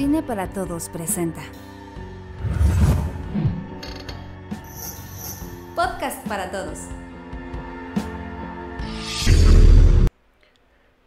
Cine para Todos presenta. Podcast para Todos.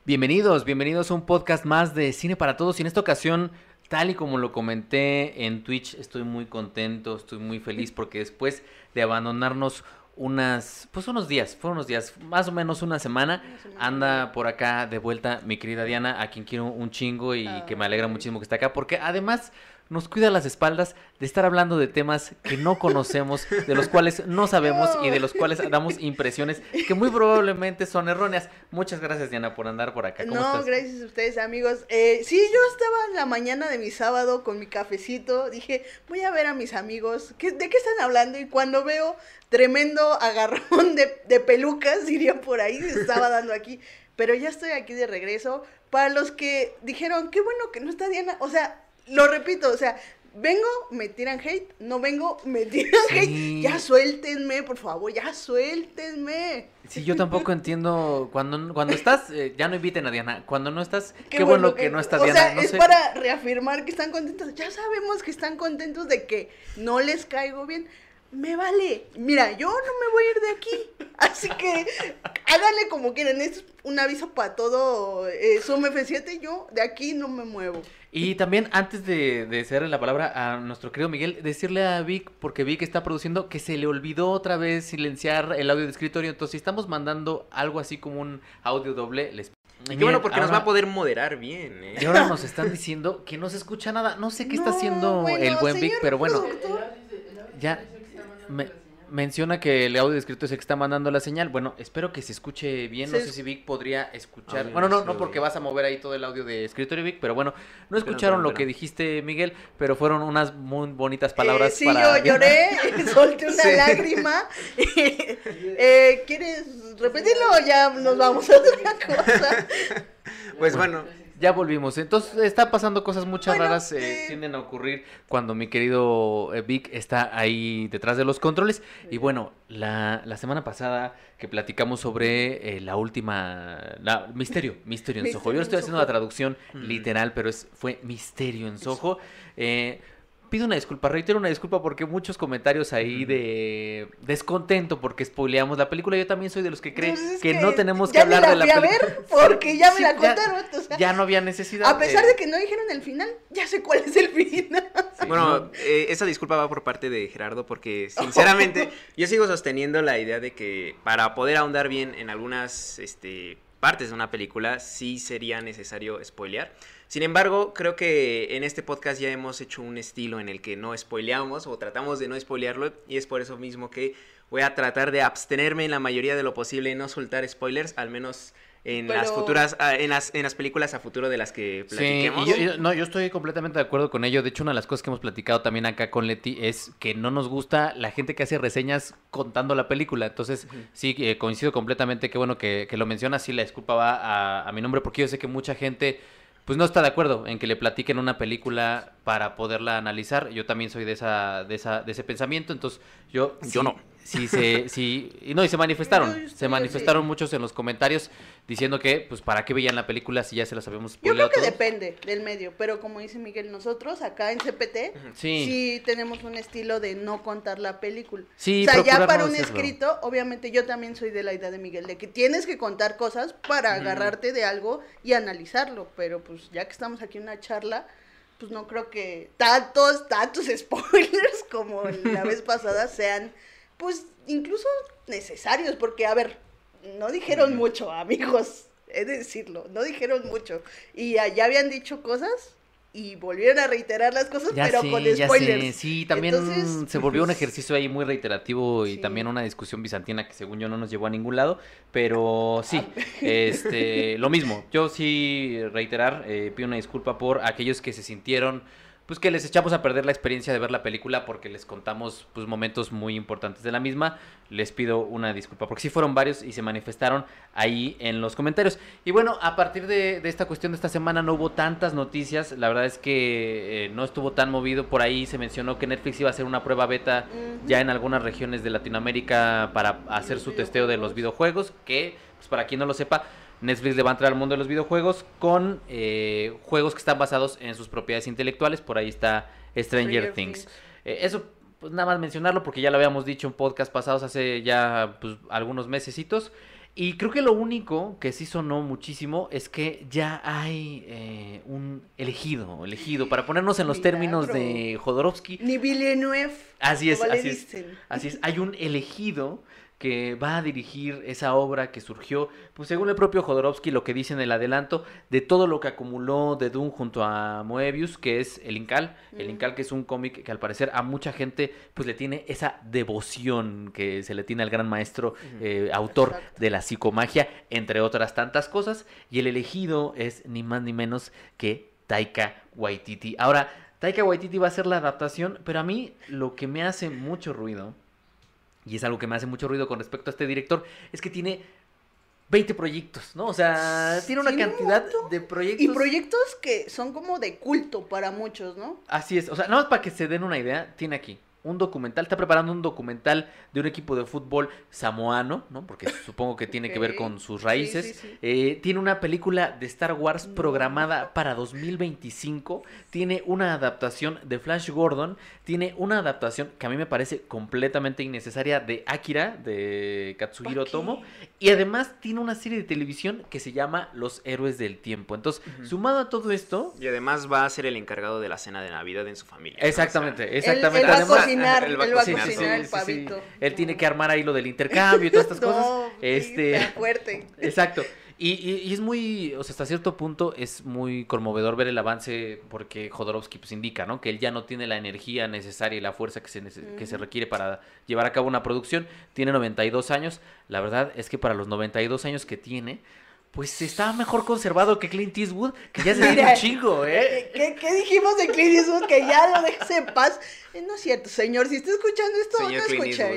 Bienvenidos, bienvenidos a un podcast más de Cine para Todos. Y en esta ocasión, tal y como lo comenté en Twitch, estoy muy contento, estoy muy feliz porque después de abandonarnos unas, pues unos días, fueron unos días, más o menos una semana, anda por acá de vuelta mi querida Diana, a quien quiero un chingo y que me alegra muchísimo que esté acá, porque además nos cuida las espaldas de estar hablando de temas que no conocemos, de los cuales no sabemos y de los cuales damos impresiones que muy probablemente son erróneas. Muchas gracias, Diana, por andar por acá. ¿Cómo no, estás? gracias a ustedes, amigos. Eh, sí, yo estaba en la mañana de mi sábado con mi cafecito. Dije, voy a ver a mis amigos. ¿qué- ¿De qué están hablando? Y cuando veo tremendo agarrón de, de pelucas, dirían por ahí, se estaba dando aquí. Pero ya estoy aquí de regreso. Para los que dijeron, qué bueno que no está Diana. O sea, lo repito, o sea, vengo, me tiran hate. No vengo, me tiran Sí. hate. Ya suéltenme, por favor, ya suéltenme. Sí, yo tampoco entiendo. Cuando, cuando estás, eh, ya no inviten a Diana. Cuando no estás, qué, bueno, que, no está o Diana. sea, no es sé. para reafirmar que están contentos. Ya sabemos que están contentos de que no les caigo bien. Me vale. Mira, yo no me voy a ir de aquí. Así que háganle como quieran. Es un aviso para todo eh, Zoom F7. Yo de aquí no me muevo. Y también, antes de, de cederle la palabra a nuestro querido Miguel, decirle a Vic, porque Vic está produciendo, que se le olvidó otra vez silenciar el audio de escritorio. Entonces, si estamos mandando algo así como un audio doble, les. Y qué bueno, porque nos va a poder moderar bien, ¿eh? Y ahora nos están diciendo que no se escucha nada. No sé qué está haciendo bueno, el buen Vic, pero bueno, productor. ya me- menciona que el audio de escritorio es el que está mandando la señal. Bueno, espero que se escuche bien. No sé si Vic podría escuchar. Bueno, no, sí, no porque vas a mover ahí todo el audio de escritorio, Vic, pero bueno, no escucharon lo que dijiste, Miguel, pero fueron unas muy bonitas palabras Eh, sí, para. yo lloré, solté una Sí. lágrima. Eh, ¿Quieres repetirlo o ya nos vamos a otra cosa? Pues bueno, Ya volvimos. Entonces, están pasando cosas muchas Bueno, raras, eh, eh. tienden a ocurrir cuando mi querido eh, Vic está ahí detrás de los controles. Y bueno, la, la semana pasada que platicamos sobre eh, la última... La, misterio, Misterio en Soho. Yo estoy haciendo la traducción Mm. literal, pero es fue Misterio en Soho. Eh, pido una disculpa, reitero una disculpa porque muchos comentarios ahí de descontento porque spoileamos la película. Yo también soy de los que creen Pues es que, no tenemos que ya hablar de la película. ver porque ya me Sí, la ya- contaron. o sea, Ya no había necesidad. a pesar eh, de que no dijeron el final, ya sé cuál es el final. sí, bueno, no, eh, esa disculpa va por parte de Gerardo porque sinceramente yo sigo sosteniendo la idea de que para poder ahondar bien en algunas este, partes de una película sí sería necesario spoilear. Sin embargo, creo que en este podcast ya hemos hecho un estilo en el que no spoileamos o tratamos de no spoilearlo y es por eso mismo que voy a tratar de abstenerme en la mayoría de lo posible y no soltar spoilers, al menos en las futuras, ah, en las, en las películas a futuro de las que Sí, platiquemos. y yo, yo- no, yo estoy completamente de acuerdo con ello. De hecho, una de las cosas que hemos platicado también acá con Leti es que no nos gusta la gente que hace reseñas contando la película. Entonces, sí, eh, coincido completamente. Qué bueno que, que lo mencionas. Sí, la disculpa va a, a mi nombre porque yo sé que mucha gente pues no está de acuerdo en que le platiquen una película para poderla analizar. Yo también soy de esa, de esa, de ese pensamiento. Entonces, yo Yo no. Sí, se, sí, y no, y se manifestaron, se manifestaron muchos en los comentarios diciendo que, pues, ¿para qué veían la película si ya se las habíamos Yo creo que todos? depende del medio, pero como dice Miguel, nosotros acá en CPT Sí. sí tenemos un estilo de no contar la película. Sí, o sea, ya para no un escrito, obviamente yo también soy de la idea de Miguel, de que tienes que contar cosas para agarrarte de algo y analizarlo, pero pues ya que estamos aquí en una charla, pues no creo que tantos, tantos spoilers como la vez pasada sean, pues incluso necesarios, porque a ver, no dijeron mucho, amigos, he de decirlo, no dijeron mucho, y ya, habían dicho cosas. Y volvieron a reiterar las cosas, Ya pero sé, con ya spoilers. sé. Sí, también Entonces, se volvió un ejercicio ahí muy reiterativo y Sí. también una discusión bizantina que según yo no nos llevó a ningún lado, pero sí, Ah. este, lo mismo. Yo sí reiterar, eh, pido una disculpa por aquellos que se sintieron pues que les echamos a perder la experiencia de ver la película porque les contamos pues momentos muy importantes de la misma. Les pido una disculpa porque sí fueron varios y se manifestaron ahí en los comentarios. Y bueno, a partir de, de esta cuestión de esta semana no hubo tantas noticias. La verdad es que eh, no estuvo tan movido. Por ahí se mencionó que Netflix iba a hacer una prueba beta ya en algunas regiones de Latinoamérica para hacer su testeo de los videojuegos. Que, pues para quien no lo sepa, Netflix le va a entrar al mundo de los videojuegos con eh, juegos que están basados en sus propiedades intelectuales. Por ahí está Stranger, Stranger Things. Things. Eh, eso, pues nada más mencionarlo porque ya lo habíamos dicho en podcast pasados hace ya pues, algunos mesecitos. Y creo que lo único que sí sonó muchísimo es que ya hay eh, un elegido, elegido, para ponernos en los términos de. Jodorowsky. Ni Villeneuve. Así es, así es. Así es, hay un elegido que va a dirigir esa obra que surgió, pues según el propio Jodorowsky, lo que dice en el adelanto, de todo lo que acumuló de Doom junto a Moebius, que es el Incal, el. Incal que es un cómic que al parecer a mucha gente pues le tiene esa devoción que se le tiene al gran maestro eh, autor Exacto. de la psicomagia, entre otras tantas cosas, y el elegido es ni más ni menos que Taika Waititi. Ahora, Taika Waititi va a hacer la adaptación, pero a mí lo que me hace mucho ruido, y es algo que me hace mucho ruido con respecto a este director, es que tiene 20 proyectos, ¿no? O sea, tiene una Tiene cantidad de proyectos. Y proyectos que son como de culto para muchos, ¿no? Así es, o sea, nada más para que se den una idea, tiene aquí un documental, está preparando un documental de un equipo de fútbol samoano, ¿no? Porque supongo que tiene que ver con sus raíces. sí, sí. Eh, tiene una película de Star Wars No. programada para 2025. Tiene una adaptación de Flash Gordon. Tiene una adaptación que a mí me parece completamente innecesaria de Akira, de Katsuhiro. Tomo. Y además tiene una serie de televisión que se llama Los Héroes del Tiempo. Entonces, sumado a todo esto, Y además va a ser el encargado de la cena de Navidad en su familia. ¿no? Exactamente, O sea, exactamente. Además- cocinar, él va a cocinar, cocinar, sí, el sí, sí. pavito. Él tiene que armar ahí lo del intercambio y todas estas cosas. No, Este- está fuerte. Exacto. Y, y- y es muy, o sea, hasta cierto punto es muy conmovedor ver el avance porque Jodorowsky pues indica, ¿no? Que él ya no tiene la energía necesaria y la fuerza que se, se requiere para llevar a cabo una producción. Tiene 92 años. La verdad es que para los 92 años que tiene, pues está mejor conservado que Clint Eastwood, que ya se Mira, un chingo, ¿eh? ¿Qué, qué dijimos de Clint Eastwood? Que ya lo dejes en paz. Eh, no es cierto, señor. Si está escuchando esto, Señor no escucha.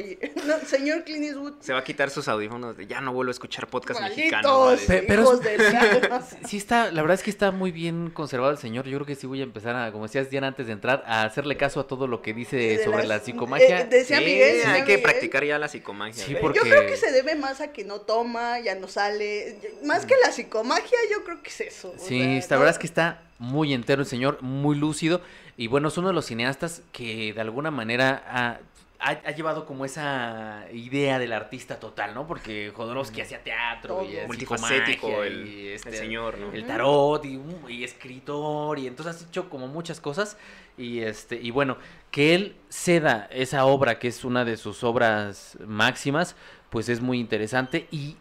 No, señor Clint Eastwood. Se va a quitar sus audífonos de ya no vuelvo a escuchar podcast mexicano. Pe- pero hijos de la- Sí está, la verdad es que está muy bien conservado el señor. Yo creo que sí voy a empezar a, como decías Diana antes de entrar, a hacerle caso a todo lo que dice De sobre las- la psicomagia. eh, decía Sí, Miguel, hay que Miguel. practicar ya la psicomagia. Sí, porque- Yo creo que se debe más a que no toma, ya no sale. Más que la psicomagia, yo creo que es eso. o Sí, no- verdad es que está muy entero el señor, muy lúcido. Y bueno, es uno de los cineastas que de alguna manera ha, ha- ha llevado como esa idea del artista total, ¿no? Porque Jodorowsky hacía teatro y Todo. Multifacético el, y, el este, señor, ¿no? el tarot y, uh, y escritor y entonces has hecho como muchas cosas y este y bueno que él ceda esa obra que es una de sus obras máximas pues es muy interesante y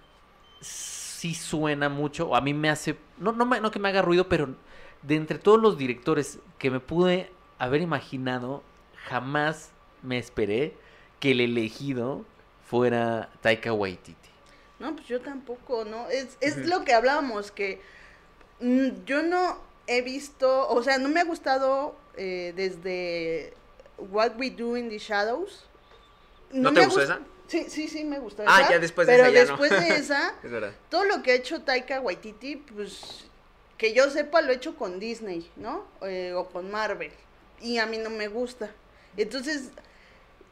sí suena mucho a mí me hace no no, me- no que me haga ruido pero de entre todos los directores que me pude haber imaginado jamás me esperé que el elegido fuera Taika Waititi No, pues yo tampoco, ¿no? Es, es lo que hablábamos, que mm, yo no he visto, o sea, no me ha gustado eh, desde What We Do in the Shadows. ¿No te gustó gust- esa? Sí, sí, sí, me gustó Ah, esa, ya después de pero esa ya no. después de esa, Es verdad. todo lo que ha hecho Taika Waititi, pues, que yo sepa, lo he hecho con Disney, ¿no? Eh, o con Marvel. Y a mí no me gusta. Entonces,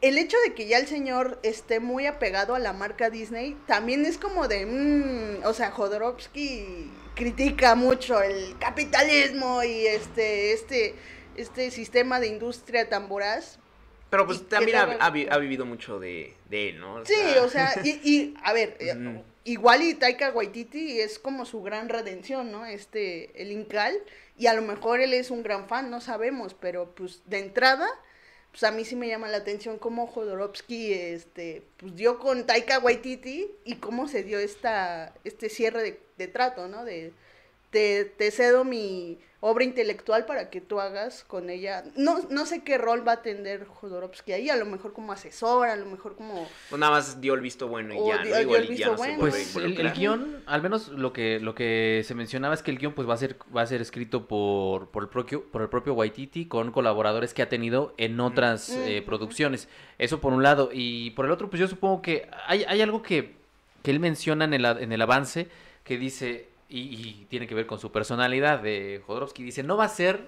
el hecho de que ya el señor esté muy apegado a la marca Disney, también es como de, mm, o sea, Jodorowsky critica mucho el capitalismo y este, este, este sistema de industria tan voraz. Pero pues también ha, vivido mucho de, de él, ¿no? Sí, o sea, y, y, a ver, Ujú. Igual y Taika Waititi es como su gran redención, ¿no? Este, el Incal, y a lo mejor él es un gran fan, no sabemos, pero pues de entrada, pues a mí sí me llama la atención cómo Jodorowsky, este, pues dio con Taika Waititi y cómo se dio esta, este cierre de, de trato, ¿no? De, te, te cedo mi obra intelectual para que tú hagas con ella. No, no sé qué rol va a tener Jodorowsky ahí, a lo mejor como asesor, a lo mejor como... Pues nada más dio el visto bueno y O ya, dio- ¿no? dio Igual el y ya no bueno. Pues el, guion, al menos lo que, lo que se mencionaba es que el guion pues va a ser, va a ser escrito por, por, el propio, por el propio Waititi con colaboradores que ha tenido en otras eh, producciones. Eso por un lado. Y por el otro, pues yo supongo que hay, hay algo que, que él menciona en el, en el avance que dice, y, y tiene que ver con su personalidad de Jodorowsky, dice, no va a ser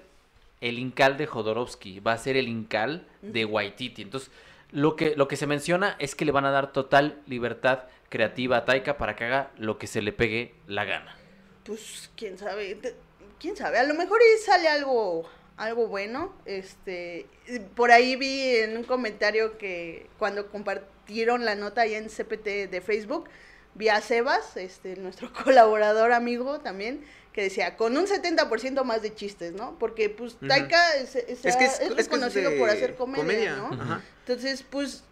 el Incal de Jodorowsky, va a ser el Incal de Waititi. Entonces, lo que, lo que se menciona es que le van a dar total libertad creativa a Taika para que haga lo que se le pegue la gana. pues quién sabe, quién sabe, a lo mejor y sale algo algo bueno, este, por ahí vi en un comentario que cuando compartieron la nota ahí en CPT de Facebook, vi a Sebas, este, nuestro colaborador amigo también, que decía, con un 70% más de chistes, ¿no? Porque, pues, Ujú. Taika es, es- Es que es es, es que es reconocido de por hacer comedia, ¿no? Entonces, pues,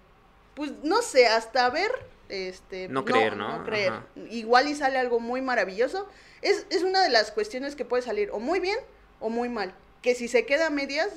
pues no sé, hasta ver, este, No creer, ¿no? creer. Ajá. Igual y sale algo muy maravilloso. Es, es una de las cuestiones que puede salir o muy bien o muy mal. Que si se queda a medias,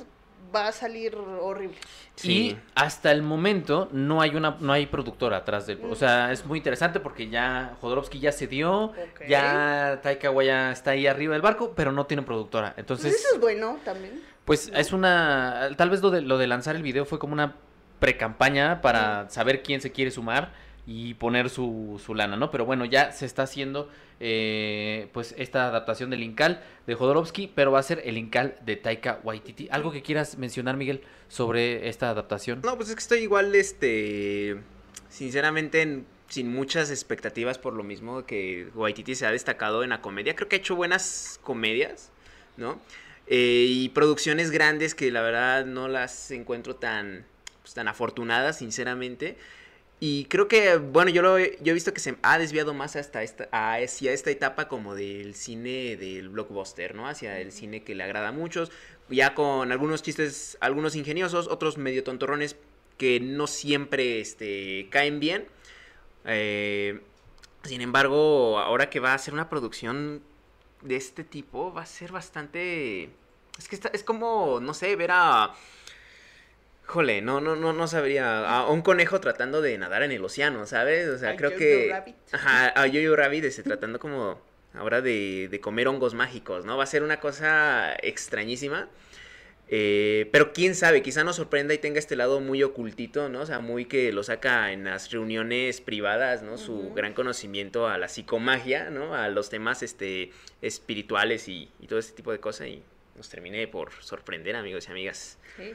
va a salir horrible. Sí. Y hasta el momento no hay una no hay productora atrás del, o sea, es muy interesante porque ya Jodorowsky ya se dio, ya Taika Waititi está ahí arriba del barco, pero no tiene productora. Pues Entonces, eso es bueno también. Pues es una. Tal vez lo de, lo de lanzar el video fue como una pre-campaña para saber quién se quiere sumar y poner su, su lana, ¿no? Pero bueno, ya se está haciendo eh, pues esta adaptación del Incal de Jodorowsky, pero va a ser el Incal de Taika Waititi. ¿Algo que quieras mencionar, Miguel, sobre esta adaptación? No, pues es que estoy igual, este, sinceramente, en- sin muchas expectativas por lo mismo que Waititi se ha destacado en la comedia. Creo que ha hecho buenas comedias, ¿no? Eh, y producciones grandes que la verdad no las encuentro tan, pues, tan afortunadas, sinceramente. Y creo que, bueno, yo, lo he, yo he visto que se ha desviado más hasta esta, hacia esta etapa como del cine del blockbuster, ¿no? Hacia el cine que le agrada a muchos, ya con algunos chistes, algunos ingeniosos, otros medio tontorrones que no siempre este, caen bien. Eh, sin embargo, ahora que va a ser una producción de este tipo, va a ser bastante... Es que está- es como, no sé, ver a... Jole, no, no, no, no sabría. A un conejo tratando de nadar en el océano, ¿sabes? O sea, A creo Jojo que. Rabbit. Ajá, a Yo-Yo Rabbit, este, tratando como ahora de, de comer hongos mágicos, ¿no? Va a ser una cosa extrañísima. Eh, pero quién sabe, quizá nos sorprenda y tenga este lado muy ocultito, ¿no? O sea, muy que lo saca en las reuniones privadas, ¿no? Su gran conocimiento a la psicomagia, ¿no? A los temas este, espirituales y, y todo este tipo de cosas. Y nos termine por sorprender, amigos y amigas. Sí.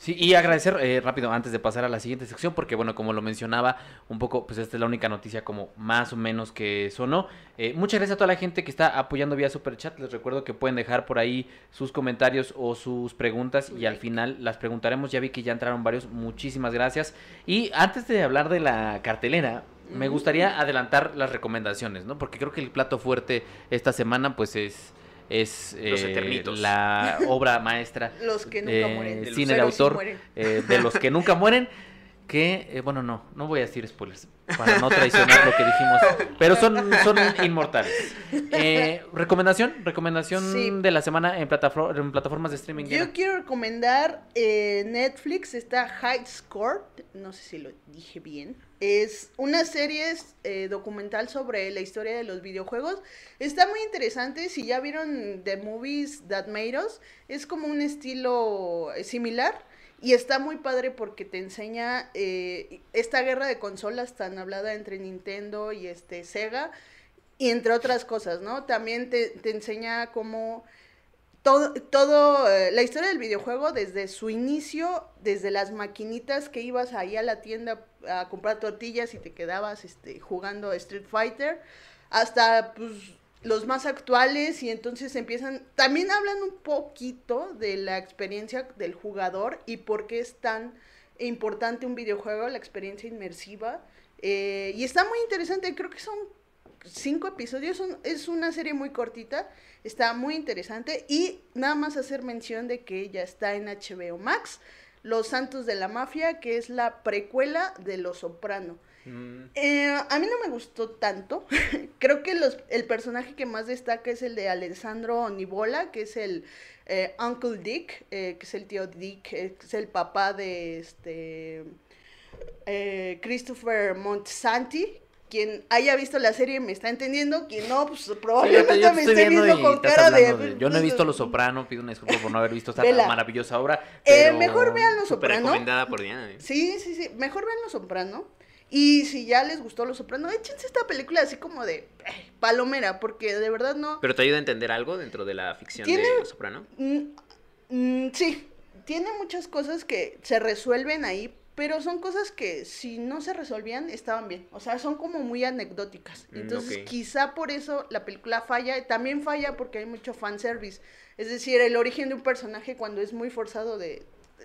Sí, y agradecer eh, rápido antes de pasar a la siguiente sección, porque bueno, como lo mencionaba un poco, pues esta es la única noticia como más o menos que sonó. Eh, muchas gracias a toda la gente que está apoyando vía Super Chat. Les recuerdo que pueden dejar por ahí sus comentarios o sus preguntas y al final las preguntaremos. Ya vi que ya entraron varios. Muchísimas gracias. Y antes de hablar de la cartelera, me gustaría adelantar las recomendaciones, ¿no? Porque creo que el plato fuerte esta semana pues es... Es eh, la obra maestra Los que nunca eh, mueren. cine de Pero sí autor eh, de los que nunca mueren. Que, eh, bueno, no, no voy a decir spoilers para no traicionar lo que dijimos, pero son, son inmortales. Eh, recomendación, recomendación Sí. de la semana en, platafor- en plataformas de streaming. Yo quiero recomendar eh, Netflix, está High Score, no sé si lo dije bien. Es una serie eh, documental sobre la historia de los videojuegos. Está muy interesante, si ya vieron The Movies That Made Us, es como un estilo eh, similar. Y está muy padre porque te enseña eh, esta guerra de consolas tan hablada entre Nintendo y este Sega, y entre otras cosas, ¿no? También te, te enseña cómo todo, todo eh, la historia del videojuego desde su inicio, desde las maquinitas que ibas ahí a la tienda a comprar tortillas y te quedabas este, jugando Street Fighter, hasta pues los más actuales y entonces empiezan, también hablan un poquito de la experiencia del jugador y por qué es tan importante un videojuego, la experiencia inmersiva. eh, y está muy interesante, creo que son cinco episodios, son- es una serie muy cortita, está muy interesante y nada más hacer mención de que ya está en HBO Max, Los Santos de la Mafia, que es la precuela de Los Soprano. Mm, Eh, a mí no me gustó tanto. Creo que los, el personaje que más destaca es el de Alessandro Nibola, que es el eh, Uncle Dick, eh, que es el tío Dick, que es el papá de este Christopher Monsanti. Quien haya visto la serie me está entendiendo, quien no, pues Sí, yo probablemente te, yo te me esté viendo con cara de... de- Yo no he visto Los Soprano, pido una disculpa por no haber visto esta Vela. maravillosa obra. Eh, mejor vean Los Soprano. recomendada por Diana. ¿eh? Sí, sí, sí. Mejor vean Los Soprano. Y si ya les gustó Los Soprano, échense esta película así como de eh, palomera, porque de verdad no. Pero te ayuda a entender algo dentro de la ficción Tiene- de Los Soprano. Mm, mm, sí, tiene muchas cosas que se resuelven ahí, pero son cosas que si no se resolvían estaban bien. O sea, son como muy anecdóticas. Mm, Entonces, quizá por eso la película falla. También falla porque hay mucho fanservice. Es decir, el origen de un personaje cuando es muy forzado de...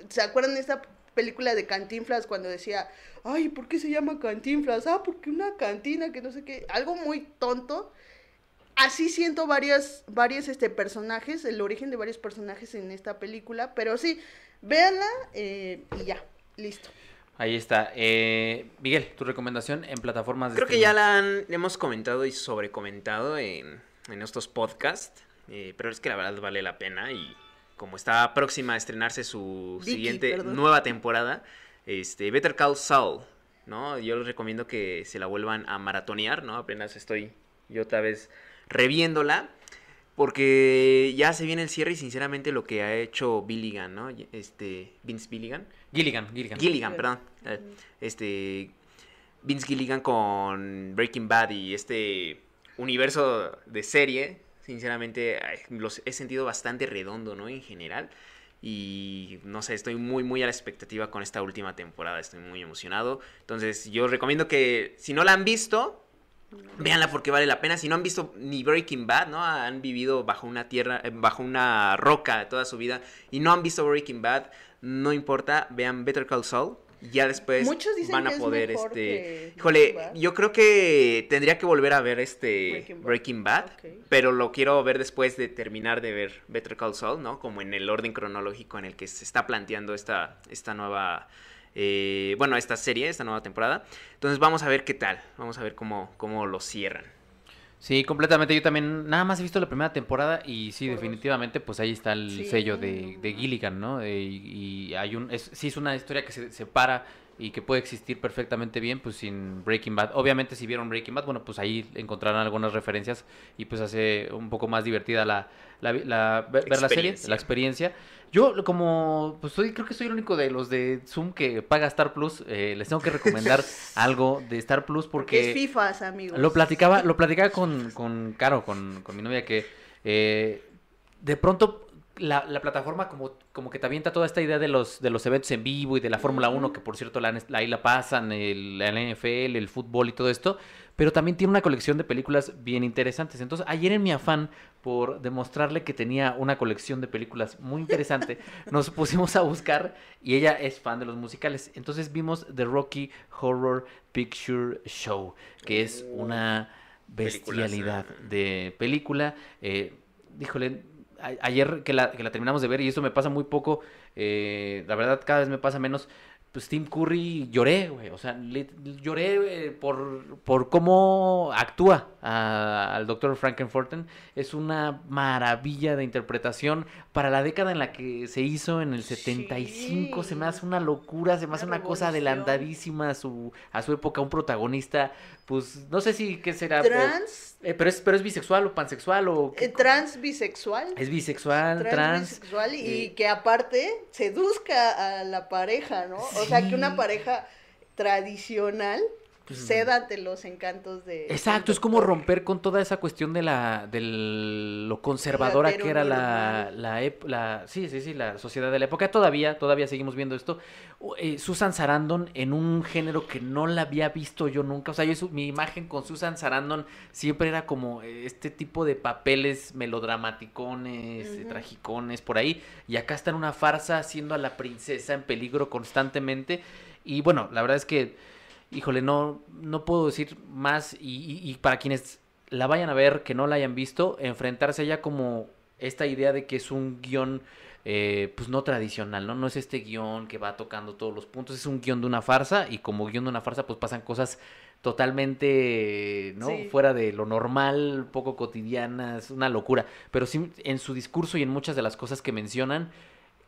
¿Se acuerdan de esta película de Cantinflas cuando decía, ay, ¿por qué se llama Cantinflas? Ah, porque una cantina que no sé qué. Algo muy tonto. Así siento varias, varios este, personajes, el origen de varios personajes en esta película, pero sí, véanla eh, y ya, listo. Ahí está. Eh, Miguel, tu recomendación en plataformas de Creo que ya la han, hemos comentado y sobrecomentado en, en estos podcasts, eh, pero es que la verdad vale la pena y como está próxima a estrenarse su Vicky, siguiente perdón. nueva temporada, este, Better Call Saul, ¿no? Yo les recomiendo que se la vuelvan a maratonear, ¿no? Apenas estoy yo otra vez reviéndola. Porque ya se viene el cierre y sinceramente lo que ha hecho Billigan, ¿no? Este, Vince Billigan. Gilligan, Gilligan. Gilligan, perdón. eh, Este. Vince Gilligan con Breaking Bad y este universo de serie. Sinceramente, los he sentido bastante redondo, ¿no? En general. Y no sé, estoy muy, muy a la expectativa con esta última temporada. Estoy muy emocionado. Entonces, yo recomiendo que si no la han visto, Véanla porque vale la pena. Si no han visto ni Breaking Bad, ¿no? Han vivido bajo una tierra, eh, bajo una roca toda su vida y no han visto Breaking Bad, no importa, vean Better Call Saul. Ya después Muchos dicen van a que es poder, mejor este, que híjole, yo creo que tendría que volver a ver este Breaking Breaking Bad. Pero lo quiero ver después de terminar de ver Better Call Saul, ¿no? Como en el orden cronológico en el que se está planteando esta, esta nueva, eh, bueno, esta serie, esta nueva temporada. Entonces vamos a ver qué tal, vamos a ver cómo, cómo lo cierran. Sí, completamente. Yo también nada más he visto la primera temporada y sí, definitivamente, pues ahí está el Sí. sello de, de Gilligan, ¿no? Eh, y, y hay un, es, sí es una historia que se separa y que puede existir perfectamente bien, pues sin Breaking Bad. Obviamente, si vieron Breaking Bad, bueno, pues ahí encontrarán algunas referencias y pues hace un poco más divertida la, la, la- ver la serie, Experiencia. la experiencia. Yo, como, pues soy, creo que soy el único de los de Zoom que paga Star Plus. eh, les tengo que recomendar algo de Star Plus Porque porque... es FIFAs, amigos. Lo platicaba, lo platicaba con, con Caro, con, con mi novia, que eh, de pronto la, la plataforma como, como que te avienta toda esta idea de los, de los eventos en vivo y de la Fórmula 1, que por cierto la, ahí la pasan, el, la NFL, el fútbol y todo esto, pero también tiene una colección de películas bien interesantes. Entonces, ayer en mi afán por demostrarle que tenía una colección de películas muy interesante, nos pusimos a buscar y ella es fan de los musicales. Entonces vimos The Rocky Horror Picture Show, que es una Películas, bestialidad de película. Eh, híjole, a- ayer que la, que la terminamos de ver, y eso me pasa muy poco, eh, la verdad cada vez me pasa menos. Pues Tim Curry lloré, güey. O sea, lloré eh, por, por cómo actúa a- al doctor Frankenforten. Es una maravilla de interpretación para la década en la que se hizo, en el 75. Se me Sí. hace una locura, se me hace Una una cosa adelantadísima a su, a su época. Un protagonista, pues no sé si qué será. Trans, eh, pero, es, pero es bisexual o pansexual o... qué eh, trans bisexual. Es bisexual, trans, trans. bisexual y eh, que aparte seduzca a la pareja, ¿no? O sea, que una pareja tradicional Pues, ceda ante los encantos de... Exacto, es como romper con toda esa cuestión de la de lo conservadora que era la, la, la sí, sí, sí, la sociedad de la época. Todavía, todavía seguimos viendo esto. Eh, Susan Sarandon en un género que no la había visto yo nunca. O sea, yo su- mi imagen con Susan Sarandon siempre era como eh, este tipo de papeles melodramaticones, eh, tragicones, por ahí. Y acá está en una farsa haciendo a la princesa en peligro constantemente. Y bueno, la verdad es que híjole, no, no puedo decir más y, y- y para quienes la vayan a ver, que no la hayan visto, enfrentarse a ella como esta idea de que es un guion eh, pues no tradicional, ¿no? No es este guion que va tocando todos los puntos, es un guion de una farsa y como guion de una farsa pues pasan cosas totalmente, ¿no? Sí. Fuera de lo normal, poco cotidianas, una locura. Pero sí, en su discurso y en muchas de las cosas que mencionan,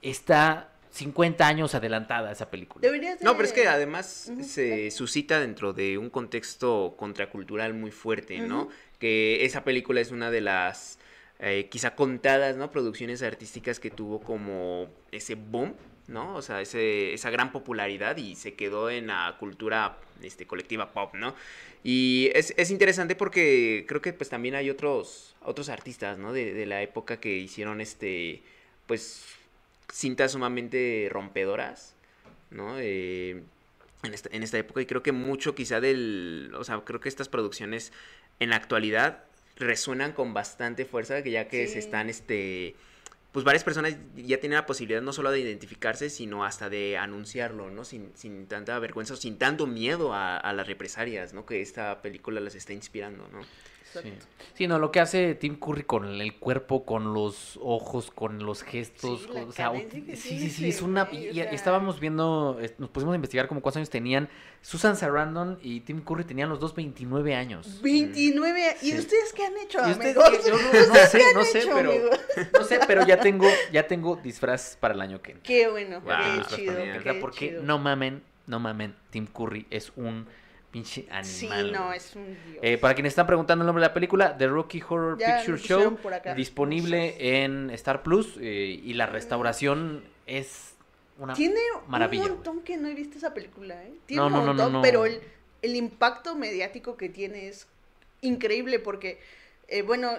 está 50 años adelantada esa película. Deberías de... No, pero es que además se suscita dentro de un contexto contracultural muy fuerte, ¿no? Que esa película es una de las eh, quizá contadas, ¿no? Producciones artísticas que tuvo como ese boom, ¿no? O sea, ese, esa gran popularidad y se quedó en la cultura este, colectiva pop, ¿no? Y es, es interesante porque creo que pues también hay otros, otros artistas, ¿no? De, de la época que hicieron este, pues, cintas sumamente rompedoras, ¿no? Eh, en esta, en esta época y creo que mucho quizá del, o sea, creo que estas producciones en la actualidad resuenan con bastante fuerza, que ya que Sí. se están, este, pues varias personas ya tienen la posibilidad no solo de identificarse, sino hasta de anunciarlo, ¿no? Sin, sin tanta vergüenza o sin tanto miedo a, a las represalias, ¿no? Que esta película las está inspirando, ¿no? Sí. No, lo que hace Tim Curry con el cuerpo, con los ojos, con los gestos, Sí, con- o sea, sí, sí, sí, es una... Y, estábamos viendo, nos pusimos a investigar como cuántos años tenían. Susan Sarandon y Tim Curry tenían los dos 29 años. 29. ¿Y ustedes qué han hecho, amigos? yo no, no sé, no sé, hecho, pero... amigos? No sé, pero ya tengo, ya tengo disfraz para el año que entra. Qué bueno, Wow, qué chido, qué porque chido. no mamen, no mamen, Tim Curry es un pinche animal. Sí, no, güey. es un dios. Eh, para quienes están preguntando el nombre de la película, The Rocky Horror Ya Picture Show, disponible en Star Plus eh, y la restauración es una Tiene maravilla, un güey. montón que no he visto esa película, ¿eh? Tiene No, un no, no, no, montón, pero el, el impacto mediático que tiene es increíble porque, eh, bueno,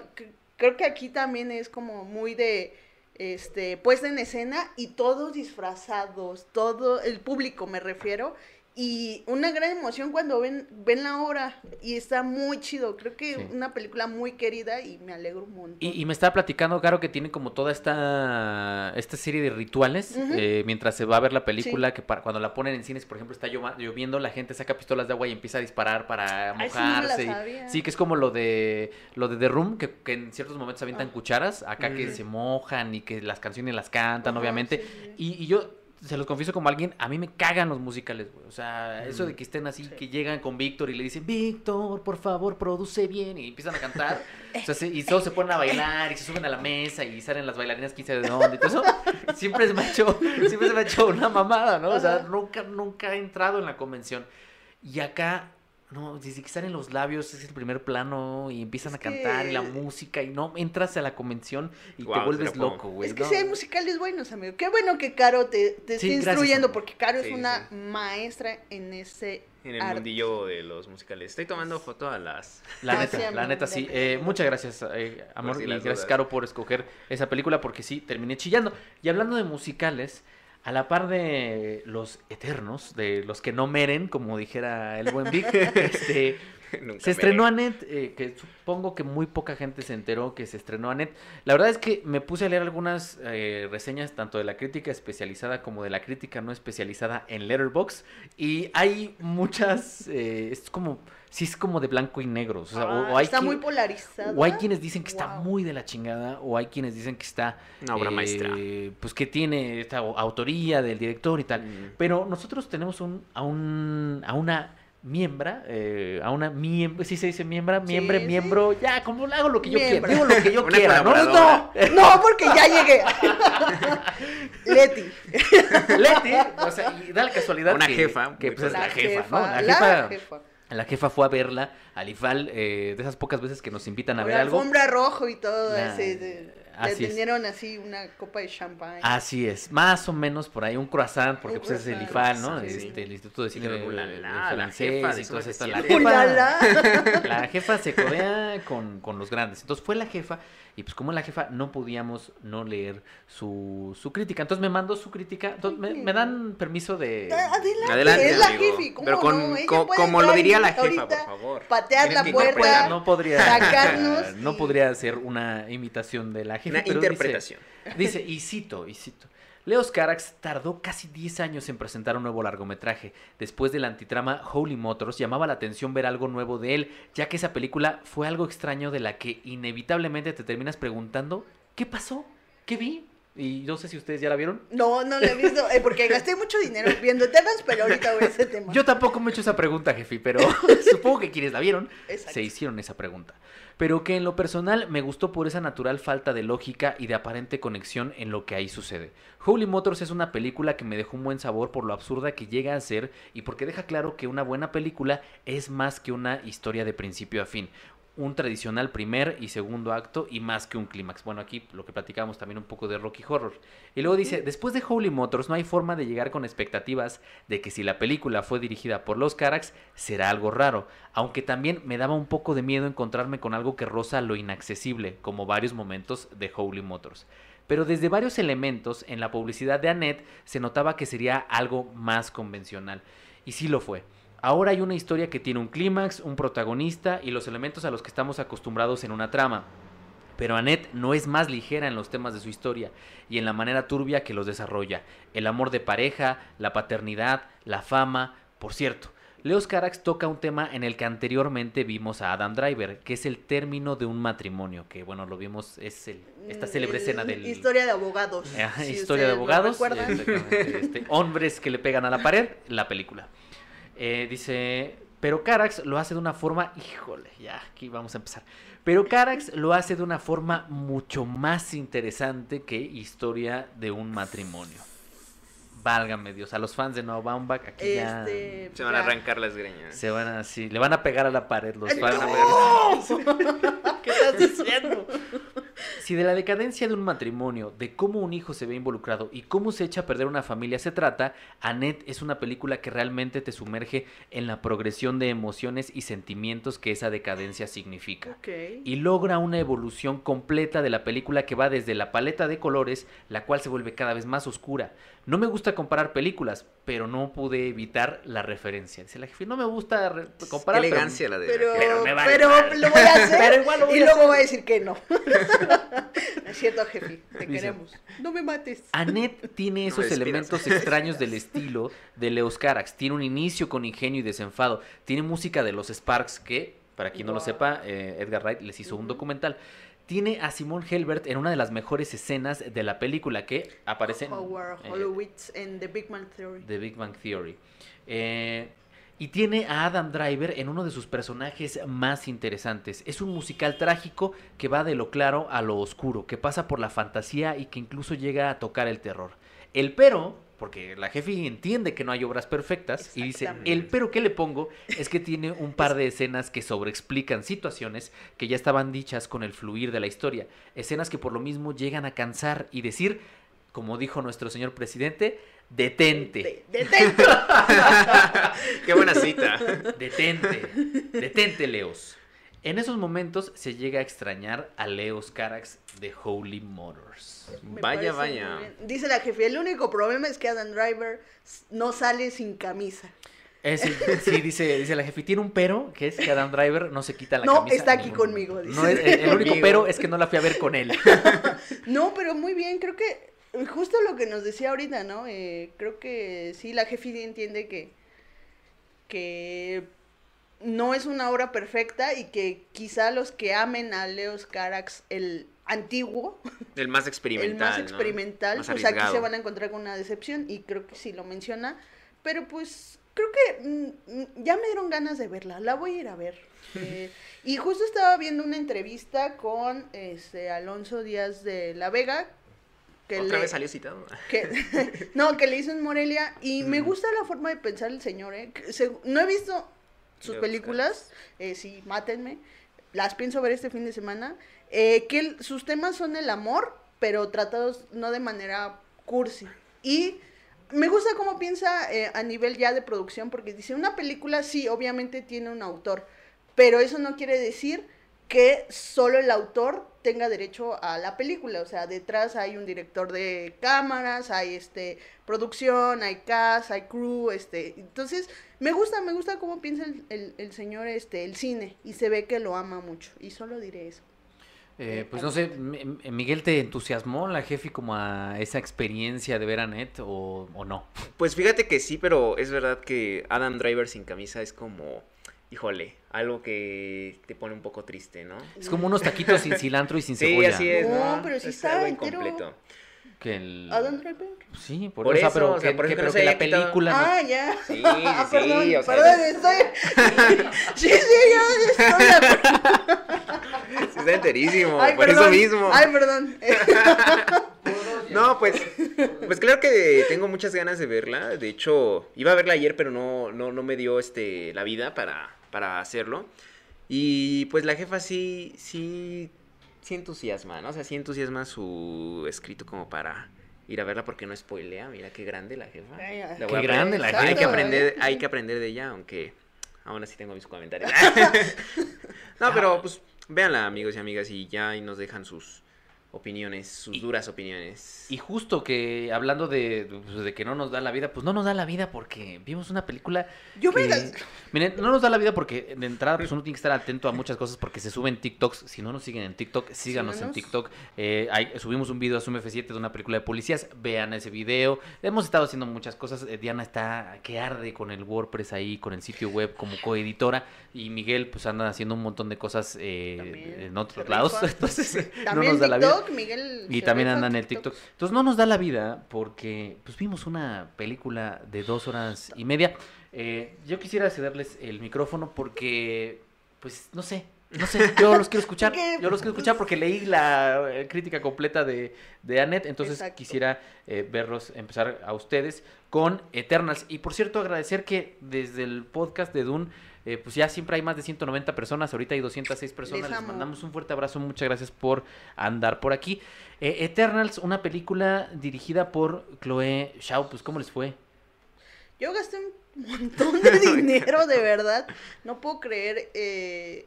creo que aquí también es como muy de, este, puesta en escena y todos disfrazados, todo, el público me refiero, y una gran emoción cuando ven, ven la obra y está muy chido, creo que Sí. una película muy querida y me alegro un montón. Y, y me estaba platicando, Caro, que tiene como toda esta, esta serie de rituales eh, mientras se va a ver la película, que para, cuando la ponen en cines, por ejemplo, está lloviendo, la gente saca pistolas de agua y empieza a disparar para no mojarse. y- sí, que es como lo de lo de The Room, que, que en ciertos momentos avientan Ah. cucharas, acá que se mojan y que las canciones las cantan, obviamente. sí. Y, y yo se los confieso como alguien, a mí me cagan los musicales, güey. O sea, eso de que estén así, Sí. que llegan con Víctor y le dicen, Víctor, por favor, produce bien. Y empiezan a cantar. o sea, se- y todos se ponen a bailar y se suben a la mesa y salen las bailarinas quién sabe de dónde. Y todo eso siempre se me ha hecho, siempre se me ha hecho una mamada, ¿no? O sea, nunca, nunca he entrado en la convención. Y acá, no, desde que salen los labios es el primer plano y empiezan Es a cantar y la música y no entras a la convención y te vuelves loco, güey. Es que ¿no? sí hay musicales buenos, amigo. Qué bueno que Caro te, te Sí, esté gracias, instruyendo, amigo. porque Caro Sí, es una sí. maestra en ese En el arte. mundillo de los musicales. Estoy tomando foto a las... La neta, sí, la amigo, neta sí. Eh, muchas gracias, eh, amor, si y gracias, dudas. Caro, por escoger esa película, porque sí, terminé chillando. Y hablando de musicales, a la par de los eternos, de los que no meren, como dijera el buen Vic, este, se estrenó Annette, eh, que supongo que muy poca gente se enteró que se estrenó Annette. La verdad es que me puse a leer algunas eh, reseñas, tanto de la crítica especializada como de la crítica no especializada en Letterboxd, y hay muchas, eh, es como, sí es como de blanco y negro. O sea, Ah, o hay está muy polarizada. o hay quienes dicen que está muy de la chingada, o hay quienes dicen que está... Una obra eh, maestra. Pues que tiene esta au- autoría del director y tal. Mm. Pero nosotros tenemos un, a, un, a una miembra, eh, a una miembro, sí se dice miembra, miembre, sí. miembro, ya, como hago lo que yo Miembra. quiera, digo lo que yo quiera, ¿no? No, no, porque ya llegué. Leti. Leti, o sea, y da la casualidad Una que, jefa, que pues es la, jefa, ¿no? La la jefa, jefa. La jefa fue a verla al IFAL, eh, de esas pocas veces que nos invitan a Con ver la algo. alfombra rojo y todo. La- así de- le así es. tendieron así una copa de champán. Así es, más o menos por ahí, un croissant, porque Un pues es el IFAL, ¿no? sí, sí. Este, el Instituto de Cine de la francés jefa y todo esto. La jefa, la jefa se codea con, con los grandes. Entonces fue la jefa, y pues como es la jefa, no podíamos no leer su, su crítica. Entonces me mandó su crítica. Entonces me, me dan permiso de... Adelante, Adelante, es la amigo. jefe. ¿cómo Pero con- no? Ella co- puede como lo diría la jefa, por favor. Patear la puerta. no podría, sacarnos no y- podría hacer una imitación de la jefa. Una pero dice- interpretación. Dice, y cito, y cito. Leos Carax tardó casi 10 años en presentar un nuevo largometraje. Después de la antitrama Holy Motors, llamaba la atención ver algo nuevo de él, ya que esa película fue algo extraño de la que inevitablemente te terminas preguntando, ¿qué pasó? ¿Qué vi? Y no sé si ustedes ya la vieron. No, no lo he visto, eh, porque gasté mucho dinero viendo Eternals, pero ahorita voy a ese tema. Yo tampoco me he hecho esa pregunta, jefe, pero supongo que quienes la vieron Exacto. se hicieron esa pregunta. Pero que en lo personal me gustó por esa natural falta de lógica y de aparente conexión en lo que ahí sucede. Holy Motors es una película que me dejó un buen sabor por lo absurda que llega a ser y porque deja claro que una buena película es más que una historia de principio a fin. Un tradicional primer y segundo acto y más que un clímax. Bueno, aquí lo que platicábamos también un poco de Rocky Horror. Y luego dice, después de Holy Motors no hay forma de llegar con expectativas de que si la película fue dirigida por los Carax será algo raro, aunque también me daba un poco de miedo encontrarme con algo que roza lo inaccesible, como varios momentos de Holy Motors. Pero desde varios elementos en la publicidad de Annette se notaba que sería algo más convencional. Y sí lo fue. Ahora hay una historia que tiene un clímax, un protagonista y los elementos a los que estamos acostumbrados en una trama. Pero Annette no es más ligera en los temas de su historia y en la manera turbia que los desarrolla. El amor de pareja, la paternidad, la fama. Por cierto, Leos Carax toca un tema en el que anteriormente vimos a Adam Driver, que es el término de un matrimonio, que bueno, lo vimos, es el- esta Mm, célebre escena del... Historia de abogados. Si historia de abogados, este, hombres que le pegan a la pared, la película. Eh, dice, pero Carax lo hace de una forma, híjole, ya, aquí vamos a empezar. Pero Carax lo hace de una forma mucho más interesante que historia de un matrimonio. Válgame Dios, a los fans de Noah Baumbach aquí ya Este, Se van a arrancar las greñas. se van a, sí, le van a pegar a la pared los fans. no. ¿Qué estás diciendo? Si de la decadencia de un matrimonio, de cómo un hijo se ve involucrado y cómo se echa a perder una familia se trata, Annette es una película que realmente te sumerge en la progresión de emociones y sentimientos que esa decadencia significa. Y logra una evolución completa de la película que va desde la paleta de colores, la cual se vuelve cada vez más oscura. No me gusta comparar películas, pero no pude evitar la referencia. Dice la jefe, no me gusta comparar. Qué pero- elegancia la de Pero, Pero me vale pero lo voy a hacer Pero igual lo voy y a luego hacer. voy a decir que no. es cierto, jefe, te Dice, queremos. No me mates. Annette tiene No esos despidas. elementos extraños del estilo de Leos Carax. Tiene un inicio con ingenio y desenfado. Tiene música de los Sparks que, para quien no lo Wow. sepa, eh, Edgar Wright les hizo un Ujú. documental. Tiene a Simone Helbert en una de las mejores escenas de la película que aparece en Howard eh, Horowitz en The Big Man Theory. The Big Bang Theory. Eh, y tiene a Adam Driver en uno de sus personajes más interesantes. Es un musical trágico que va de lo claro a lo oscuro, que pasa por la fantasía y que incluso llega a tocar el terror. El pero, porque la jefe entiende que no hay obras perfectas, y dice, el pero que le pongo es que tiene un par de escenas que sobreexplican situaciones que ya estaban dichas con el fluir de la historia. Escenas que por lo mismo llegan a cansar y decir, como dijo nuestro señor presidente, detente. De- detente. Qué buena cita. Detente, detente, Leos. En esos momentos se llega a extrañar a Leos Carax de Holy Motors. Me Vaya, vaya. Dice la jefe, el único problema es que Adam Driver no sale sin camisa. Es sí, dice, dice la jefe, tiene un pero, que es que Adam Driver no se quita la No, camisa. está en aquí conmigo, momento. dice. No, es- el, único Conmigo. pero es que no la fui a ver con él. No, pero muy bien, creo que justo lo que nos decía ahorita, ¿no? Eh, creo que sí, la jefe entiende que, que no es una obra perfecta y que quizá los que amen a Leos Carax, el antiguo, El más experimental. el más ¿no? experimental, Más pues aquí se van a encontrar con una decepción y creo que sí lo menciona, pero pues creo que mm, ya me dieron ganas de verla, la voy a ir a ver. Eh, y justo estaba viendo una entrevista con este Alonso Díaz de la Vega, que Otra le- vez salió citado. que no, que le hizo en Morelia y me Mm. gusta la forma de pensar el señor, ¿eh? Se- no he visto sus películas, eh, sí, mátenme, las pienso ver este fin de semana, eh, que sus temas son el amor, pero tratados no de manera cursi. Y me gusta cómo piensa eh, a nivel ya de producción, porque dice, una película sí, obviamente tiene un autor, pero eso no quiere decir que solo el autor tenga derecho a la película, o sea, detrás hay un director de cámaras, hay este producción, hay cast, hay crew, este, entonces me gusta, me gusta cómo piensa el, el- el señor este el cine y se ve que lo ama mucho y solo diré eso. Eh, pues no sé, Miguel, ¿te entusiasmó la jefe como a esa experiencia de ver a Annette o, o no? Pues fíjate que sí, pero es verdad que Adam Driver sin camisa es como, híjole, algo que te pone un poco triste, ¿no? Es como unos taquitos sin cilantro y sin Sí, cebolla. así es, No, ¿no? pero sí Es está algo entero. Que el... Adam Driver. Sí, por, Por eso, pero o sea, que, por eso que- que no pero se que la película... no- Ah, ya. Sí, Ah, sí, perdón, o sea, perdón, estoy. sí, sí, ya estoy. Sí, está enterísimo, Ay, por perdón. eso mismo. Ay, perdón. No, pues, pues claro que tengo muchas ganas de verla. De hecho, iba a verla ayer, pero no, no, no me dio este la vida para, para hacerlo. Y pues la jefa sí, sí, sí entusiasma, ¿no? O sea, sí entusiasma su escrito como para ir a verla porque no spoilea. Mira qué grande la jefa. Ay, ay. La Qué grande la Hay que jefa, aprender, hay que aprender de ella, aunque aún así tengo mis comentarios. no, pero pues véanla, amigos y amigas, y ya ahí nos dejan sus opiniones, sus duras opiniones. Y justo que hablando de, pues, de que no nos da la vida, pues no nos da la vida porque vimos una película. Yo que- me- Miren, no nos da la vida porque de entrada pues uno tiene que estar atento a muchas cosas porque se suben TikToks. Si no nos siguen en TikTok, síganos en. TikTok. Eh, hay- subimos un video a Zoom F7 de una película de policías. Vean ese video. Hemos estado haciendo muchas cosas. Eh, Diana está que arde con el WordPress ahí, con el sitio web como coeditora. Y Miguel pues anda haciendo un montón de cosas eh, en otros lados. Entonces no nos da la vida. TikTok, Miguel. Y también anda en el TikTok. Entonces no nos da la vida porque pues vimos una película de dos horas y media. Eh, yo quisiera cederles el micrófono porque, pues, no sé. No sé, yo los quiero escuchar. Porque, Yo los quiero escuchar porque leí la eh, crítica completa de, de Annette. Entonces Exacto. quisiera eh, verlos empezar a ustedes con Eternals. Y por cierto, agradecer que desde el podcast de Dune, eh, pues ya siempre hay más de 190 personas. Ahorita hay 206 personas. Les Les amo. mandamos un fuerte abrazo. Muchas gracias por andar por aquí. Eh, Eternals, una película dirigida por Chloe Zhao. Pues, ¿cómo les fue? Yo gasté un montón de dinero, de verdad. No puedo creer eh,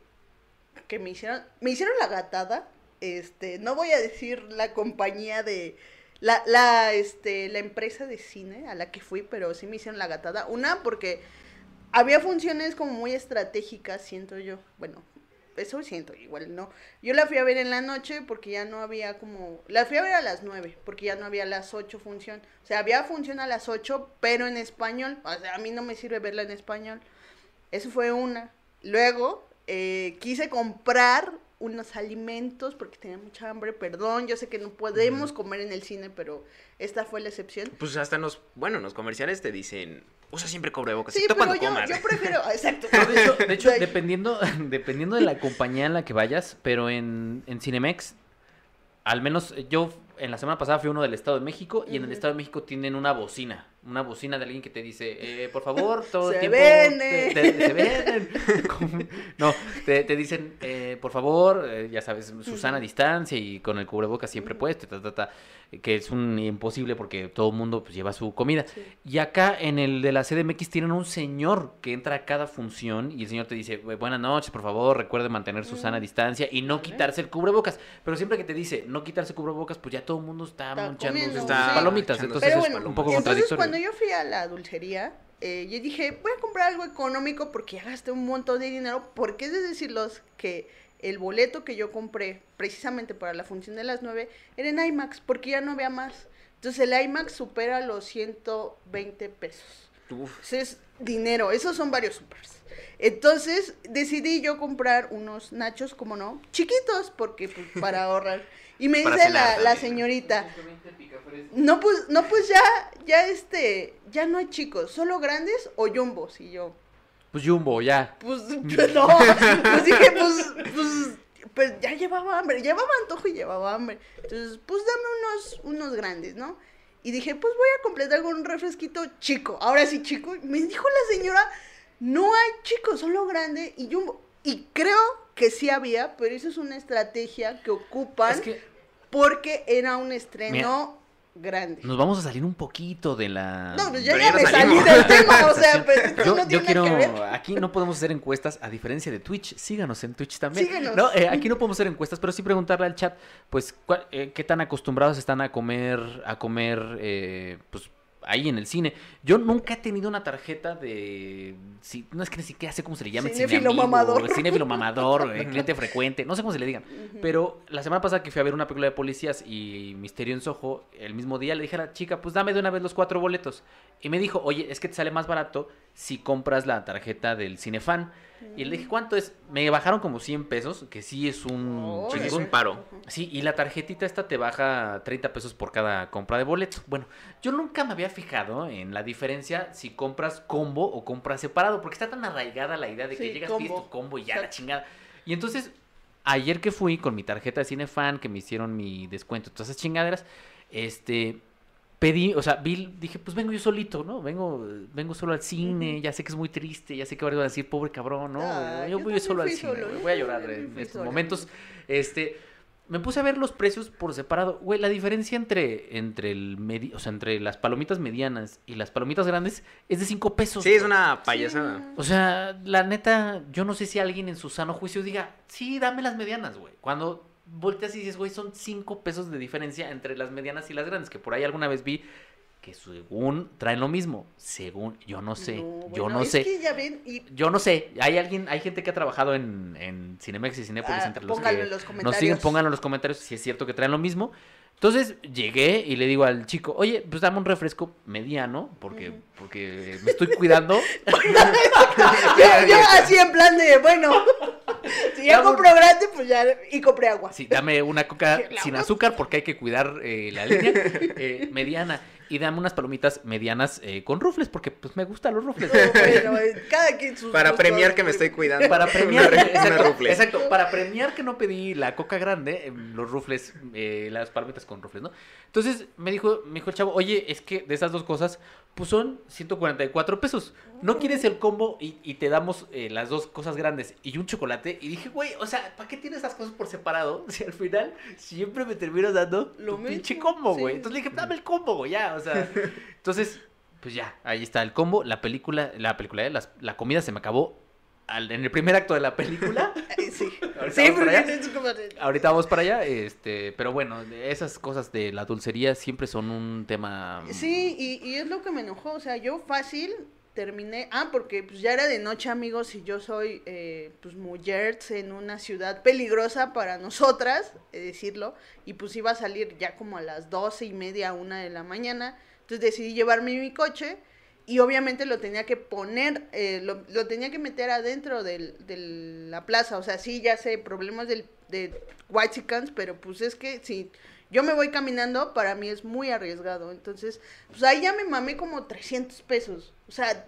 que me hicieron, me hicieron la gatada. Este, no voy a decir la compañía de la, la, este, la empresa de cine a la que fui, pero sí me hicieron la gatada. Una porque había funciones como muy estratégicas, siento yo. Bueno, eso siento, igual no. Yo la fui a ver en la noche porque ya no había como... La fui a ver a las 9 porque ya no había las 8 función. O sea, había función a las 8, pero en español. O sea, a mí no me sirve verla en español. Eso fue una. Luego, eh, quise comprar unos alimentos porque tenía mucha hambre. Perdón, yo sé que no podemos comer en el cine, pero esta fue la excepción. Pues hasta nos, bueno, los comerciales te dicen, usa siempre cubrebocas, Sí, pero cuando yo, comas. yo prefiero... Exacto. No, de hecho, de hecho, dependiendo, dependiendo de la compañía en la que vayas, pero en, en Cinemex, al menos yo en la semana pasada fui uno del Estado de México y en el. Estado de México tienen una bocina, una bocina de alguien que te dice, eh, por favor, todo el Se tiempo... vende. te- te- se venden. No, te, te dicen, eh, por favor, eh, ya sabes, Susana a distancia y con el cubrebocas siempre puesto, ta, ta, ta, que es un imposible porque todo el mundo pues, lleva su comida. Sí. Y acá en el de la CDMX tienen un señor que entra a cada función y el señor te dice, "Bu- buenas noches, por favor, recuerde mantener su sana Mm. distancia y no quitarse el cubrebocas. Pero siempre que te dice no quitarse el cubrebocas, pues ya todo el mundo está, comiendo, sus sí. palomitas. Entonces es bueno, un poco contradictorio. Cuando yo fui a la dulcería, eh, yo dije, voy a comprar algo económico porque ya gasté un montón de dinero, porque es de decirlos que el boleto que yo compré precisamente para la función de las 9 era en IMAX, porque ya no había más. Entonces el IMAX supera los 120 pesos. Uf, dinero, esos son varios supers. Entonces decidí yo comprar unos nachos, como no, chiquitos, porque pues, para ahorrar. Y me dice la, la señorita, no pues, no pues ya, ya este, ya no hay chicos, solo grandes o jumbos. Y yo, Pues Jumbo, ya. pues, pues, no, pues dije, pues, pues, pues ya llevaba hambre, llevaba antojo y llevaba hambre. Entonces, pues dame unos, unos grandes, ¿no? Y dije, pues voy a completar con un refresquito chico. Ahora sí, chico. Me dijo la señora, no hay chicos, solo grande y jumbo. Y creo que sí había, pero eso es una estrategia que ocupan Es que porque era un estreno grande. nos vamos a salir un poquito de la... No, pues yo ya ya me salí del tema, o sea, pues Yo, no yo tiene quiero, nada que ver. aquí no podemos hacer encuestas, a diferencia de Twitch, síganos en Twitch también. Síguenos. No, eh, aquí no podemos hacer encuestas, pero sí preguntarle al chat, pues, cuál- eh, qué tan acostumbrados están a comer, a comer, eh, pues, ahí en el cine. Yo nunca he tenido una tarjeta de, no es que ni siquiera sé cómo se le llama, Cinéfilo mamador. cinéfilo mamador, eh, cliente frecuente, no sé cómo se le digan. Pero la semana pasada que fui a ver una película de policías y Misterio en Soho, el mismo día le dije a la chica, pues dame de una vez los cuatro boletos. Y me dijo, oye, es que te sale más barato si compras la tarjeta del Cinefan. Y le dije, ¿cuánto es? Me bajaron como 100 pesos, que sí es un Oh, sí, es un paro. Sí, y la tarjetita esta te baja 30 pesos por cada compra de boleto. Bueno, yo nunca me había fijado en la diferencia si compras combo o compras separado, porque está tan arraigada la idea de que Sí, llegas, pides combo. tu combo y ya la chingada. Y entonces, ayer que fui con mi tarjeta de Cinefan, que me hicieron mi descuento, todas esas chingaderas, este, pedí, o sea, vi, dije, pues vengo yo solito, ¿no? Vengo, vengo solo al cine, ya sé que es muy triste, ya sé que van a decir, pobre cabrón, ¿no? Ah, yo yo voy solo al cine, solo, güey, voy a llorar en estos sola. momentos. Este, me puse a ver los precios por separado. Güey, la diferencia entre, entre, el medi- o sea, entre las palomitas medianas y las palomitas grandes es de 5 pesos. Sí, es una payasada. O sea, la neta, yo no sé si alguien en su sano juicio diga, sí, dame las medianas, güey. Cuando volteas y dices, güey, son cinco pesos de diferencia entre las medianas y las grandes, que por ahí alguna vez vi que según traen lo mismo, según, yo no sé, yo bueno, no sé. que ya ven, y Yo no sé, hay alguien, hay gente que ha trabajado en, en Cinemex y Cinépolis Ah, entre los pónganlo que en los nos siguen, pónganlo en los comentarios si es cierto que traen lo mismo. Entonces llegué y le digo al chico, oye, pues dame un refresco mediano, porque, porque me estoy cuidando. yo, yo así en plan de, bueno, si ya compro grande, pues ya, y compré agua. Sí, dame una coca sin azúcar porque hay que cuidar eh, la línea eh, mediana. Y dame unas palomitas medianas eh, con rufles, porque pues me gustan los rufles. Bueno, cada quien sus Para gustos. premiar que me estoy cuidando. Para premiar, Una- exacto, para premiar que no pedí la coca grande, eh, los rufles, eh, las palomitas con rufles, ¿no? Entonces me dijo, me dijo el chavo, oye, es que de esas dos cosas, pues son 144 pesos. ¿No quieres el combo y, y te damos eh, las dos cosas grandes y un chocolate? Y dije, güey, o sea, ¿para qué tienes esas cosas por separado? Si al final siempre me terminas dando Lo tu pinche combo, sí. güey. Entonces le dije, dame el combo, güey, ya, o sea. Entonces, pues ya, ahí está el combo. La película, la película, eh, la comida se me acabó al- en el primer acto de la película. Eh, Sí, Ahorita sí, vamos para allá. Ahorita vamos para allá, este, pero bueno, esas cosas de la dulcería siempre son un tema. Sí, y, y es lo que me enojó, o sea, yo fácil terminé, ah, porque pues ya era de noche amigos y yo soy eh, pues mujer en una ciudad peligrosa para nosotras, eh, decirlo, y pues iba a salir ya como a las doce y media, una de la mañana, entonces decidí llevarme mi coche y obviamente lo tenía que poner, eh, lo, lo tenía que meter adentro del, de la plaza, o sea, sí, ya sé, problemas del, de White pero pues es que si yo me voy caminando, para mí es muy arriesgado, entonces, pues ahí ya me mamé como 300 pesos, o sea,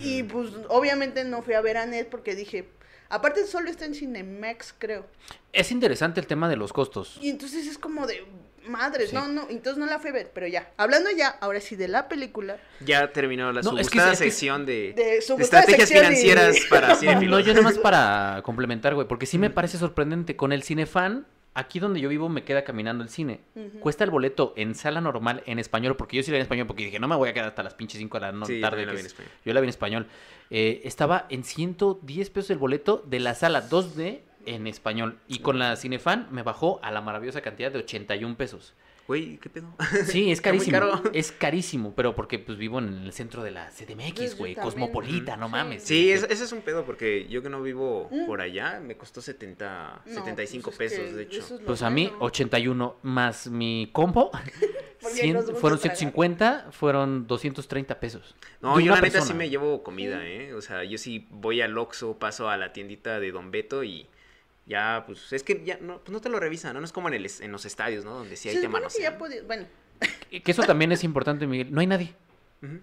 y pues obviamente no fui a ver a Net porque dije, aparte solo está en Cinemex, creo, Es interesante el tema de los costos. y entonces es como de... Madres, Sí. no, no, entonces no la fui a ver, pero ya, hablando ya, ahora sí de la película, Ya terminó la No, es que- gustada es que- sección de, estrategias sección y- financieras para cinéfilos. No, yo nada más para complementar, güey, porque sí me parece sorprendente. Con el Cinefan, aquí donde yo vivo me queda caminando el cine. Cuesta el boleto en sala normal en español, porque yo sí la vi en español, porque dije, no me voy a quedar hasta las pinches 5 de la no- Sí, yo tarde. también la que vi en es- español. Yo la vi en español. Eh, estaba en 110 pesos el boleto de la sala 2D en español. Y con la Cinefan me bajó a la maravillosa cantidad de 81 pesos. Güey, ¿qué pedo? Sí, es carísimo. caro. Es carísimo, pero porque pues vivo en el centro de la Pues, CDMX, yo güey. Cosmopolita, no Sí. mames. Sí, es- ese es un pedo porque yo que no vivo Mm. por allá, me costó 70, No, 75 pues es pesos, de hecho. es Pues a mí, bueno. 81 más mi combo, Porque 100 nos gusta fueron tragar. 150, fueron 230 pesos. No, yo la neta sí me llevo comida, ¿eh? O sea, yo sí voy al Oxxo, paso a la tiendita de Don Beto y ya, pues, es que ya no, pues no te lo revisan, ¿no? No es como en, el, en los estadios, ¿no? Donde sí hay Se te supone que ya manosean. podía, bueno, Que eso también es importante, Miguel. No hay nadie.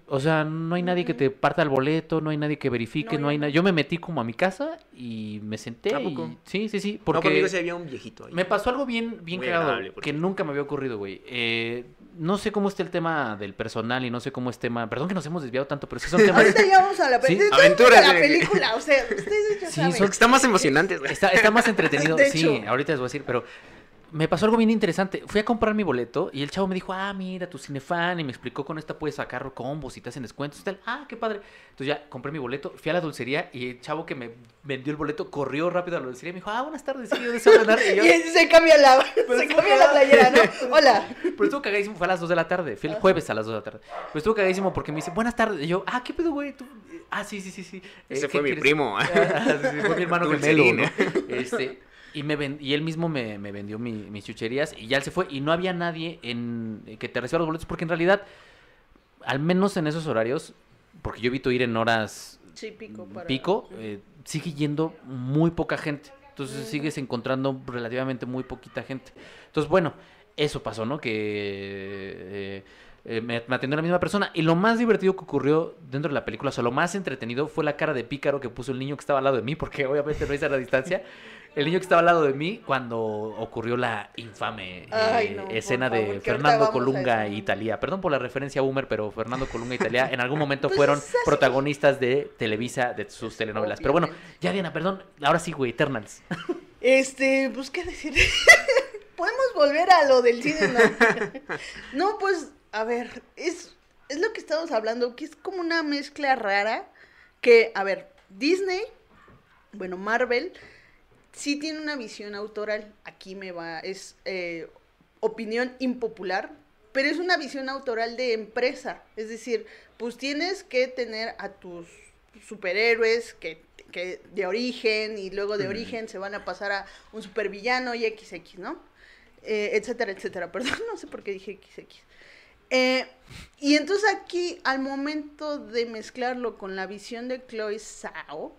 O sea, no hay nadie que te parta el boleto, no hay nadie que verifique, No, no, hay no. nada. Yo me metí como a mi casa y me senté. ¿A y- poco? Sí, sí, sí. No, Porque conmigo sí había un viejito ahí. me pasó algo bien, bien Muy cagado que nunca me había ocurrido, güey. Eh, no sé cómo está el tema del personal y no sé cómo es tema. Perdón que nos hemos desviado tanto, pero sí son temas. ahorita ya vamos a la, Sí. es Aventuras la película, o sea, ustedes ya Sí, saben. son- Está más emocionante, güey. Está, está más entretenido, De sí, hecho. ahorita les voy a decir, pero me pasó algo bien interesante. Fui a comprar mi boleto y el chavo me dijo, ah, mira, tu cinefan, y me explicó con esta puedes sacar combos y te hacen descuentos y tal. Ah, qué padre. Entonces ya compré mi boleto, fui a la dulcería y el chavo que me vendió el boleto corrió rápido a la dulcería y me dijo, ah, buenas tardes, sí, yo deseo ganar. Y yo, Y se cambia la, se cambia la playera, ¿no? Hola. pero estuvo cagadísimo, fue a las 2 de la tarde, fui el jueves a las 2 de la tarde. Pero estuvo cagadísimo porque me dice, buenas tardes. Y yo, ah, ¿qué pedo, güey? ¿Tú? Ah, sí, sí, sí, sí. Ese Eh, fue ¿qué mi quieres?" primo. Ah, sí, sí, fue mi hermano gemelo, ¿no? Este, y, me y él mismo me, me vendió mi- mis chucherías y ya él se fue y no había nadie en que te reciba los boletos porque en realidad, al menos en esos horarios, porque yo evito ir en horas Sí, pico para... pico, eh, sigue yendo muy poca gente. Entonces Mm. sigues encontrando relativamente muy poquita gente. Entonces, bueno, eso pasó, ¿no? Que eh, eh, me, me atendió la misma persona. Y lo más divertido que ocurrió dentro de la película, o sea, lo más entretenido fue la cara de pícaro que puso el niño que estaba al lado de mí, porque obviamente no hice a la distancia. El niño que estaba al lado de mí cuando ocurrió la infame eh, no, escena favor, de Fernando Colunga y Talía. Perdón por la referencia a Boomer, pero Fernando Colunga y Talía en algún momento Pues fueron protagonistas de Televisa, de sus telenovelas. Pero bueno, ya Diana, perdón, ahora sí, güey, Eternals. Este, pues, ¿qué decir? Podemos volver a lo del cine, ¿no? No, pues, a ver, es, es lo que estamos hablando, que es como una mezcla rara, que, a ver, Disney, bueno, Marvel, sí tiene una visión autoral. Aquí me va, es eh, opinión impopular, pero es una visión autoral de empresa. Es decir, pues tienes que tener a tus superhéroes que, que de origen y luego de origen se van a pasar a un supervillano y XX, ¿no? Eh, etcétera, etcétera. Perdón, no sé por qué dije XX. Eh, y entonces aquí, al momento de mezclarlo con la visión de Chloe Zhao,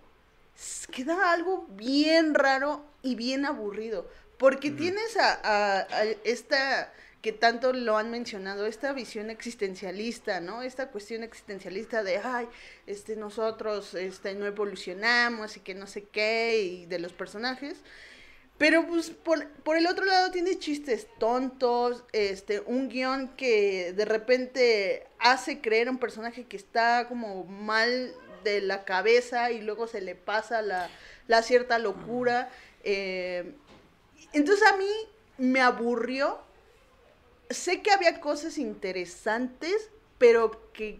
queda algo bien raro y bien aburrido. Porque tienes a, a- a esta, que tanto lo han mencionado, esta visión existencialista, ¿no? Esta cuestión existencialista de, ay, este, nosotros este, no evolucionamos y que no sé qué, y de los personajes. Pero pues por, por el otro lado tiene chistes tontos, este, un guion que de repente hace creer a un personaje que está como mal de la cabeza y luego se le pasa la, la cierta locura. eh, entonces a mí me aburrió. Sé que había cosas interesantes, pero que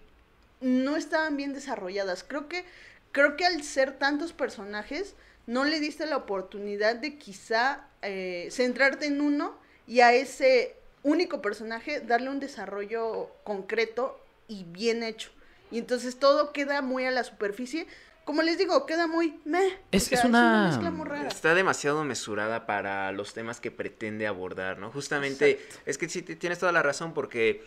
no estaban bien desarrolladas. Creo que, creo que al ser tantos personajes, no le diste la oportunidad de quizá eh, centrarte en uno y a ese único personaje darle un desarrollo concreto y bien hecho. Y entonces todo queda muy a la superficie. Como les digo, queda muy meh. Es- O sea, es una- mezcla muy rara. Está demasiado mesurada para los temas que pretende abordar, ¿no? Justamente, Exacto. es que sí, ti- tienes toda la razón porque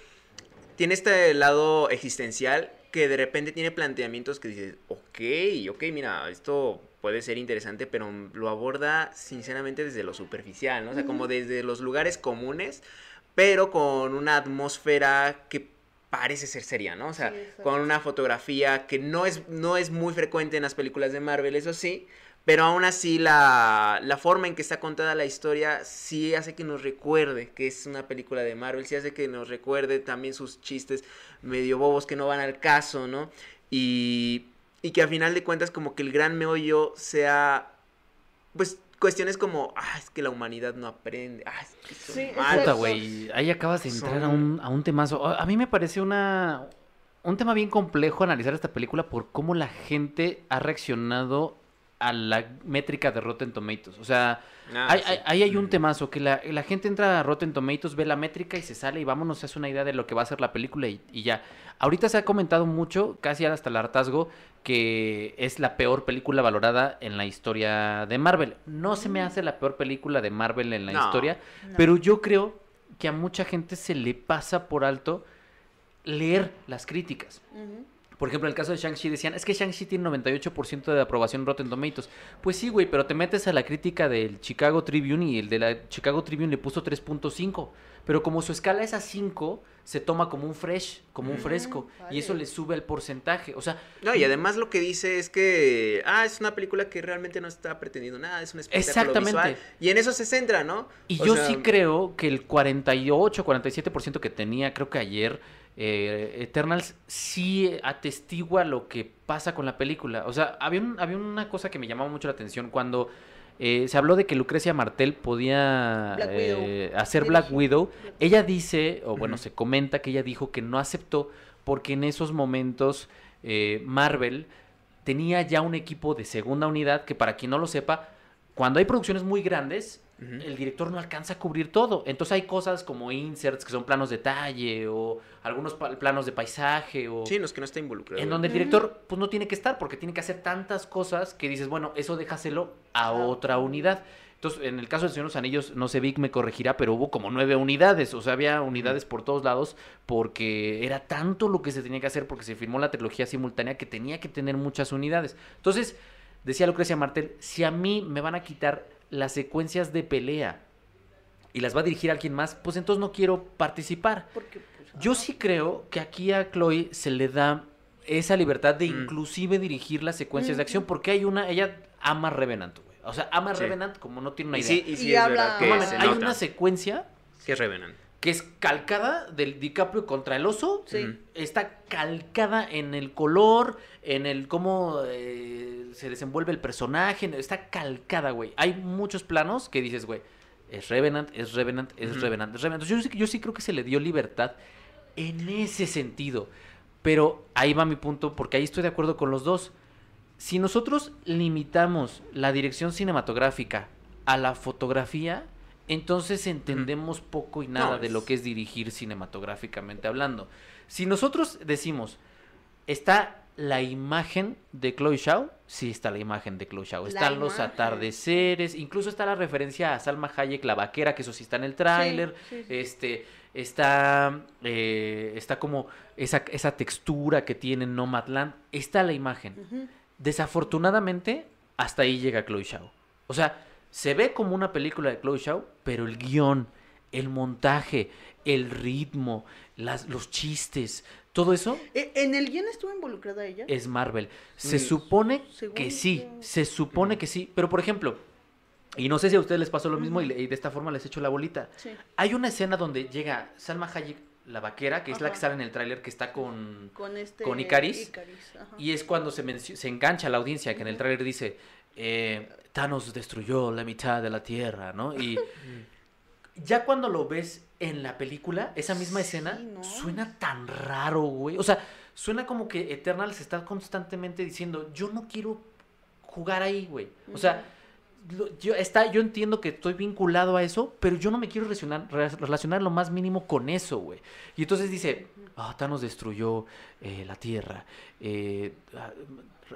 tiene este lado existencial que de repente tiene planteamientos que dices, ok, ok, mira, esto puede ser interesante, pero lo aborda sinceramente desde lo superficial, ¿no? O sea, como desde los lugares comunes, pero con una atmósfera que parece ser seria, ¿no? O sea, Sí, con una fotografía que no es, no es muy frecuente en las películas de Marvel, eso sí, pero aún así la, la forma en que está contada la historia sí hace que nos recuerde que es una película de Marvel, sí hace que nos recuerde también sus chistes medio bobos que no van al caso, ¿no? Y, y que a final de cuentas como que el gran meollo sea, pues, cuestiones como, ah, es que la humanidad no aprende, ah, es que son Sí, malos". Puta, güey. Ahí acabas de entrar a un, a un temazo. A a mí me parece una, un tema bien complejo analizar esta película por cómo la gente ha reaccionado a la métrica de Rotten Tomatoes. O sea, Ah, ahí, sí. ahí- ahí hay un Mm. temazo que la, la gente entra a Rotten Tomatoes, ve la métrica y se sale y vámonos, se hace una idea de lo que va a ser la película y, y ya. Ahorita se ha comentado mucho, casi hasta el hartazgo, que es la peor película valorada en la historia de Marvel. No se me hace la peor película de Marvel en la No. historia, No. pero yo creo que a mucha gente se le pasa por alto leer las críticas. Por ejemplo, en el caso de Shang-Chi decían, es que Shang-Chi tiene 98% de aprobación en Rotten Tomatoes. Pues sí, güey, pero te metes a la crítica del Chicago Tribune y el de la Chicago Tribune le puso 3.5. Pero como su escala es a 5, se toma como un fresh, como un Mm, fresco. Y eso le sube el porcentaje. O sea, No, y además lo que dice es que, ah, es una película que realmente no está pretendiendo nada, es un espectáculo Exactamente. visual. Y en eso se centra, ¿no? Y O yo sea, sí creo que el 48, 47% que tenía, creo que ayer, eh, Eternals, sí atestigua lo que pasa con la película. O sea, había, un- había una cosa que me llamaba mucho la atención cuando eh, se habló de que Lucrecia Martel podía Black eh, hacer Black. Widow. Ella dice, o bueno, se comenta que ella dijo que no aceptó porque en esos momentos eh, Marvel tenía ya un equipo de segunda unidad que para quien no lo sepa, cuando hay producciones muy grandes, El director no alcanza a cubrir todo. Entonces hay cosas como inserts, que son planos de detalle, o algunos pa- planos de paisaje, o Sí, los que no está involucrado. en donde el director pues no tiene que estar, porque tiene que hacer tantas cosas que dices, bueno, eso déjaselo a otra unidad. Entonces, en el caso del Señor de los Anillos, no sé, Vic me corregirá, pero hubo como nueve unidades. O sea, había unidades por todos lados porque era tanto lo que se tenía que hacer porque se filmó la trilogía simultánea que tenía que tener muchas unidades. Entonces, decía Lucrecia Martel, si a mí me van a quitar las secuencias de pelea y las va a dirigir alguien más, pues entonces no quiero participar. Porque, pues, Yo ajá. sí creo que aquí a Chloe se le da esa libertad de Mm. inclusive dirigir las secuencias de acción porque hay una, ella ama Revenant, güey. O sea, ama Sí. Revenant como no tiene una Y idea. sí, y sí Y es habla- verdad No que mames, se hay nota. una secuencia Que es Revenant. Que es calcada del DiCaprio contra el oso. Sí. Está calcada en el color, en el cómo eh, se desenvuelve el personaje. Está calcada, güey. Hay muchos planos que dices, güey, es Revenant, es Revenant, es Ujú. Revenant, es Revenant. Yo, sí- yo sí creo que se le dio libertad en ese sentido. Pero ahí va mi punto, porque ahí estoy de acuerdo con los dos. Si nosotros limitamos la dirección cinematográfica a la fotografía, entonces entendemos poco y nada No, de lo que es dirigir cinematográficamente hablando. Si nosotros decimos, está la imagen de Chloe Shaw, sí está la imagen de Chloe Shaw. La Están los atardeceres, incluso está la referencia a Salma Hayek, la vaquera, que eso sí está en el tráiler. Sí, sí, sí. Este, está, eh, está como esa, esa textura que tiene Nomadland. Está la imagen. Desafortunadamente, hasta ahí llega Chloe Shaw. O sea, se ve como una película de Chloe Shaw, pero el guion, el montaje, el ritmo, las, los chistes, todo eso Eh, ¿En el guion estuvo involucrada ella? es Marvel. Se Mm. supone Según que sí, se supone que sí. Pero, por ejemplo, y no sé si a ustedes les pasó lo mismo y, de esta forma les echo la bolita. Sí. Hay una escena donde llega Salma Hayek, la vaquera, que es la que sale en el tráiler, que está con... Con este... ¿Con Icaris? Y es cuando se, se engancha la audiencia, que en el tráiler dice, eh, Thanos destruyó la mitad de la Tierra, ¿no? Y ya cuando lo ves en la película, esa misma Sí, escena ¿no? suena tan raro, güey. O sea, suena como que Eternal se está constantemente diciendo, yo no quiero jugar ahí, güey. O sea, lo- yo, está, yo entiendo que estoy vinculado a eso, pero yo no me quiero relacionar, re- relacionar lo más mínimo con eso, güey. Y entonces dice, ah, Thanos destruyó eh, la Tierra. eh, ah,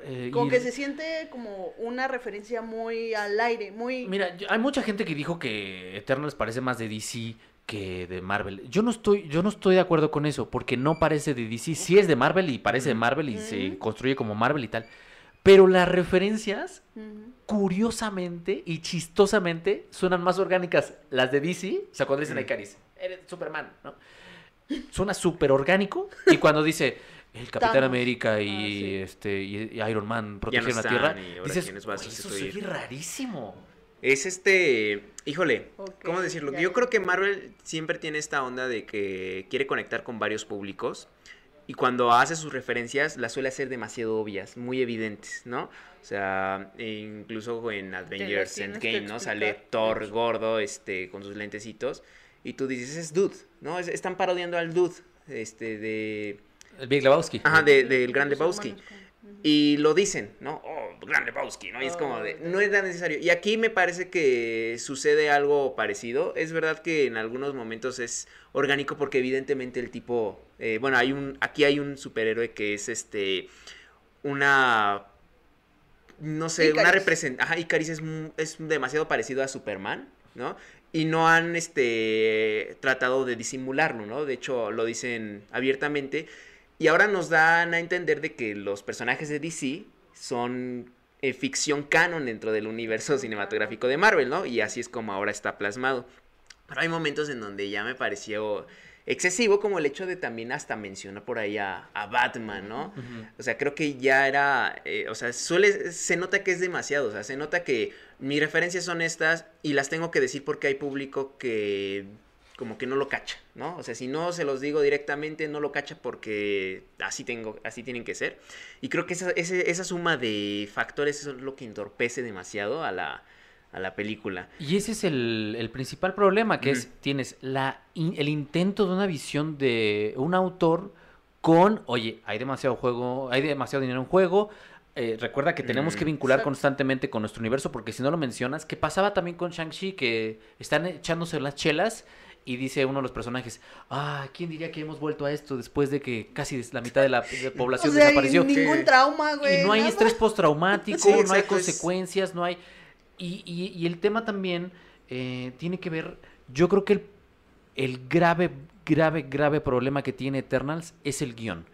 eh, Como que se siente como una referencia muy al aire, muy... Mira, hay mucha gente que dijo que Eternals parece más de DC que de Marvel. Yo no estoy, yo no estoy de acuerdo con eso, porque no parece de DC. Sí es de Marvel y parece de Marvel y se construye como Marvel y tal. Pero las referencias, curiosamente y chistosamente, suenan más orgánicas las de DC. O sea, cuando dicen a. Icaris, eres Superman, ¿no? Suena súper orgánico. Y cuando dice el Capitán Thanos. América y, Ah, sí. este, y, y Iron Man no protegieron la Tierra, y dices, quiénes vas a "Güey, eso sustituir". se oye rarísimo. Es este, híjole, ¿cómo decirlo? Yo creo que Marvel siempre tiene esta onda de que quiere conectar con varios públicos y cuando hace sus referencias las suele hacer demasiado obvias, muy evidentes, ¿no? O sea, incluso en Avengers Endgame, ¿no? Sale. Thor gordo, este, con sus lentecitos y tú dices, es Dude, ¿no? Es- están parodiando al Dude, este, de... El Big Lebowski. Ajá, de- del Gran Lebowski. Y lo dicen, ¿no? Oh, Gran Lebowski, ¿no? Y es como de, Oh, no es tan necesario. Y aquí me parece que sucede algo parecido. Es verdad que en algunos momentos es orgánico porque evidentemente el tipo, eh, bueno, hay un, aquí hay un superhéroe que es este, una, no sé, una representación, ajá, Icaris es, es demasiado parecido a Superman, ¿no? Y no han, este, tratado de disimularlo, ¿no? De hecho, lo dicen abiertamente. Y ahora nos dan a entender de que los personajes de DC son eh, ficción canon dentro del universo cinematográfico de Marvel, ¿no? Y así es como ahora está plasmado. Pero hay momentos en donde ya me pareció excesivo, como el hecho de también hasta mencionar por ahí a, a Batman, ¿no? O sea, creo que ya era, eh, o sea, suele, se nota que es demasiado, o sea, se nota que mis referencias son estas y las tengo que decir porque hay público que como que no lo cacha, ¿no? O sea, si no se los digo directamente, no lo cacha porque así tengo, así tienen que ser. Y creo que esa, esa suma de factores es lo que entorpece demasiado a la, a la película. Y ese es el, el principal problema, que es, tienes la, in- el intento de una visión de un autor con, oye, hay demasiado juego, hay demasiado dinero en juego, eh, recuerda que tenemos Mm. que vincular Exacto. constantemente con nuestro universo, porque si no lo mencionas, que pasaba también con Shang-Chi, que están echándose las chelas y dice uno de los personajes, ah, ¿quién diría que hemos vuelto a esto después de que casi la mitad de la de O población sea, y desapareció? ningún Sí. trauma, güey. Y no hay nada. estrés postraumático, Sí, no hay consecuencias, no hay... Y, y- y el tema también eh, tiene que ver, yo creo que el, el grave, grave, grave problema que tiene Eternals es el guion.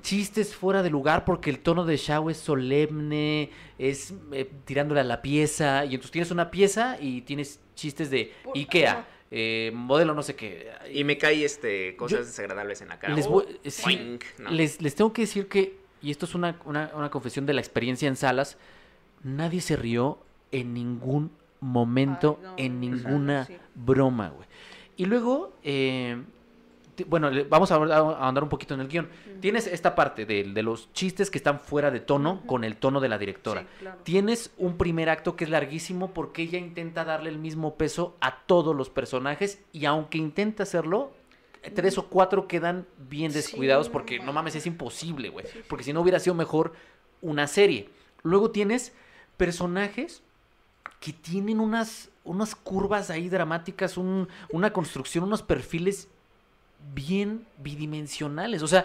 Chistes fuera de lugar porque el tono de Shao es solemne, es eh, tirándole a la pieza, y entonces tienes una pieza y tienes chistes de Por- Ikea. Eh, modelo no sé qué. Y me cae este, cosas Yo- desagradables en la cara. Les, Oh, voy- sí, boing, ¿no? les, les tengo que decir que, y esto es una, una- una confesión de la experiencia en salas, nadie se rió en ningún momento, Ay, no, en ninguna sí. broma, güey. Y luego, eh, bueno, vamos a, andar un poquito en el guion. Tienes esta parte de, de los chistes que están fuera de tono con el tono de la directora. Sí, claro. Tienes un primer acto que es larguísimo porque ella intenta darle el mismo peso a todos los personajes y aunque intenta hacerlo, tres o cuatro quedan bien descuidados porque no mames, es imposible, güey. Porque si no hubiera sido mejor una serie. Luego tienes personajes que tienen unas, unas curvas ahí dramáticas, un- una construcción, unos perfiles bien bidimensionales. O sea,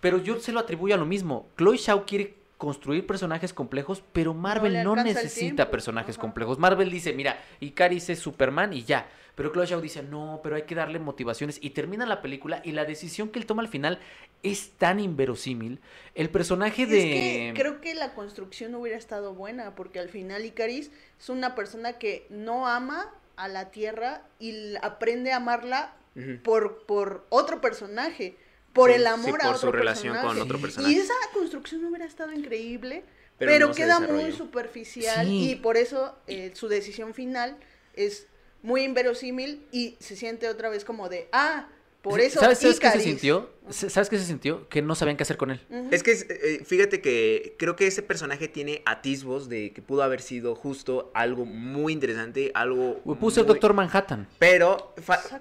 pero yo se lo atribuyo a lo mismo. Chloe Shaw quiere construir personajes complejos, pero Marvel no, necesita personajes ajá. complejos. Marvel dice, mira, Icaris es Superman y ya. Pero Chloe Shaw dice, no, pero hay que darle motivaciones. Y termina la película y la decisión que él toma al final es tan inverosímil. El personaje Es de... que creo que la construcción hubiera estado buena, porque al final Icaris es una persona que no ama a la Tierra y aprende a amarla Por, por otro personaje, por Sí, el sí, amor a por otro su relación personaje. con otro Y personaje. esa construcción hubiera estado increíble, Pero pero, no se queda muy superficial Sí. y por eso eh, su decisión final es muy inverosímil y se siente otra vez como de, ah, por eso ¿Sabes, sabes qué se Icaris". sintió? ¿Sabes qué se sintió? Que no sabían qué hacer con él. Es que eh, fíjate que creo que ese personaje tiene atisbos de que pudo haber sido justo algo muy interesante, algo Puse el muy- Doctor Manhattan. Pero,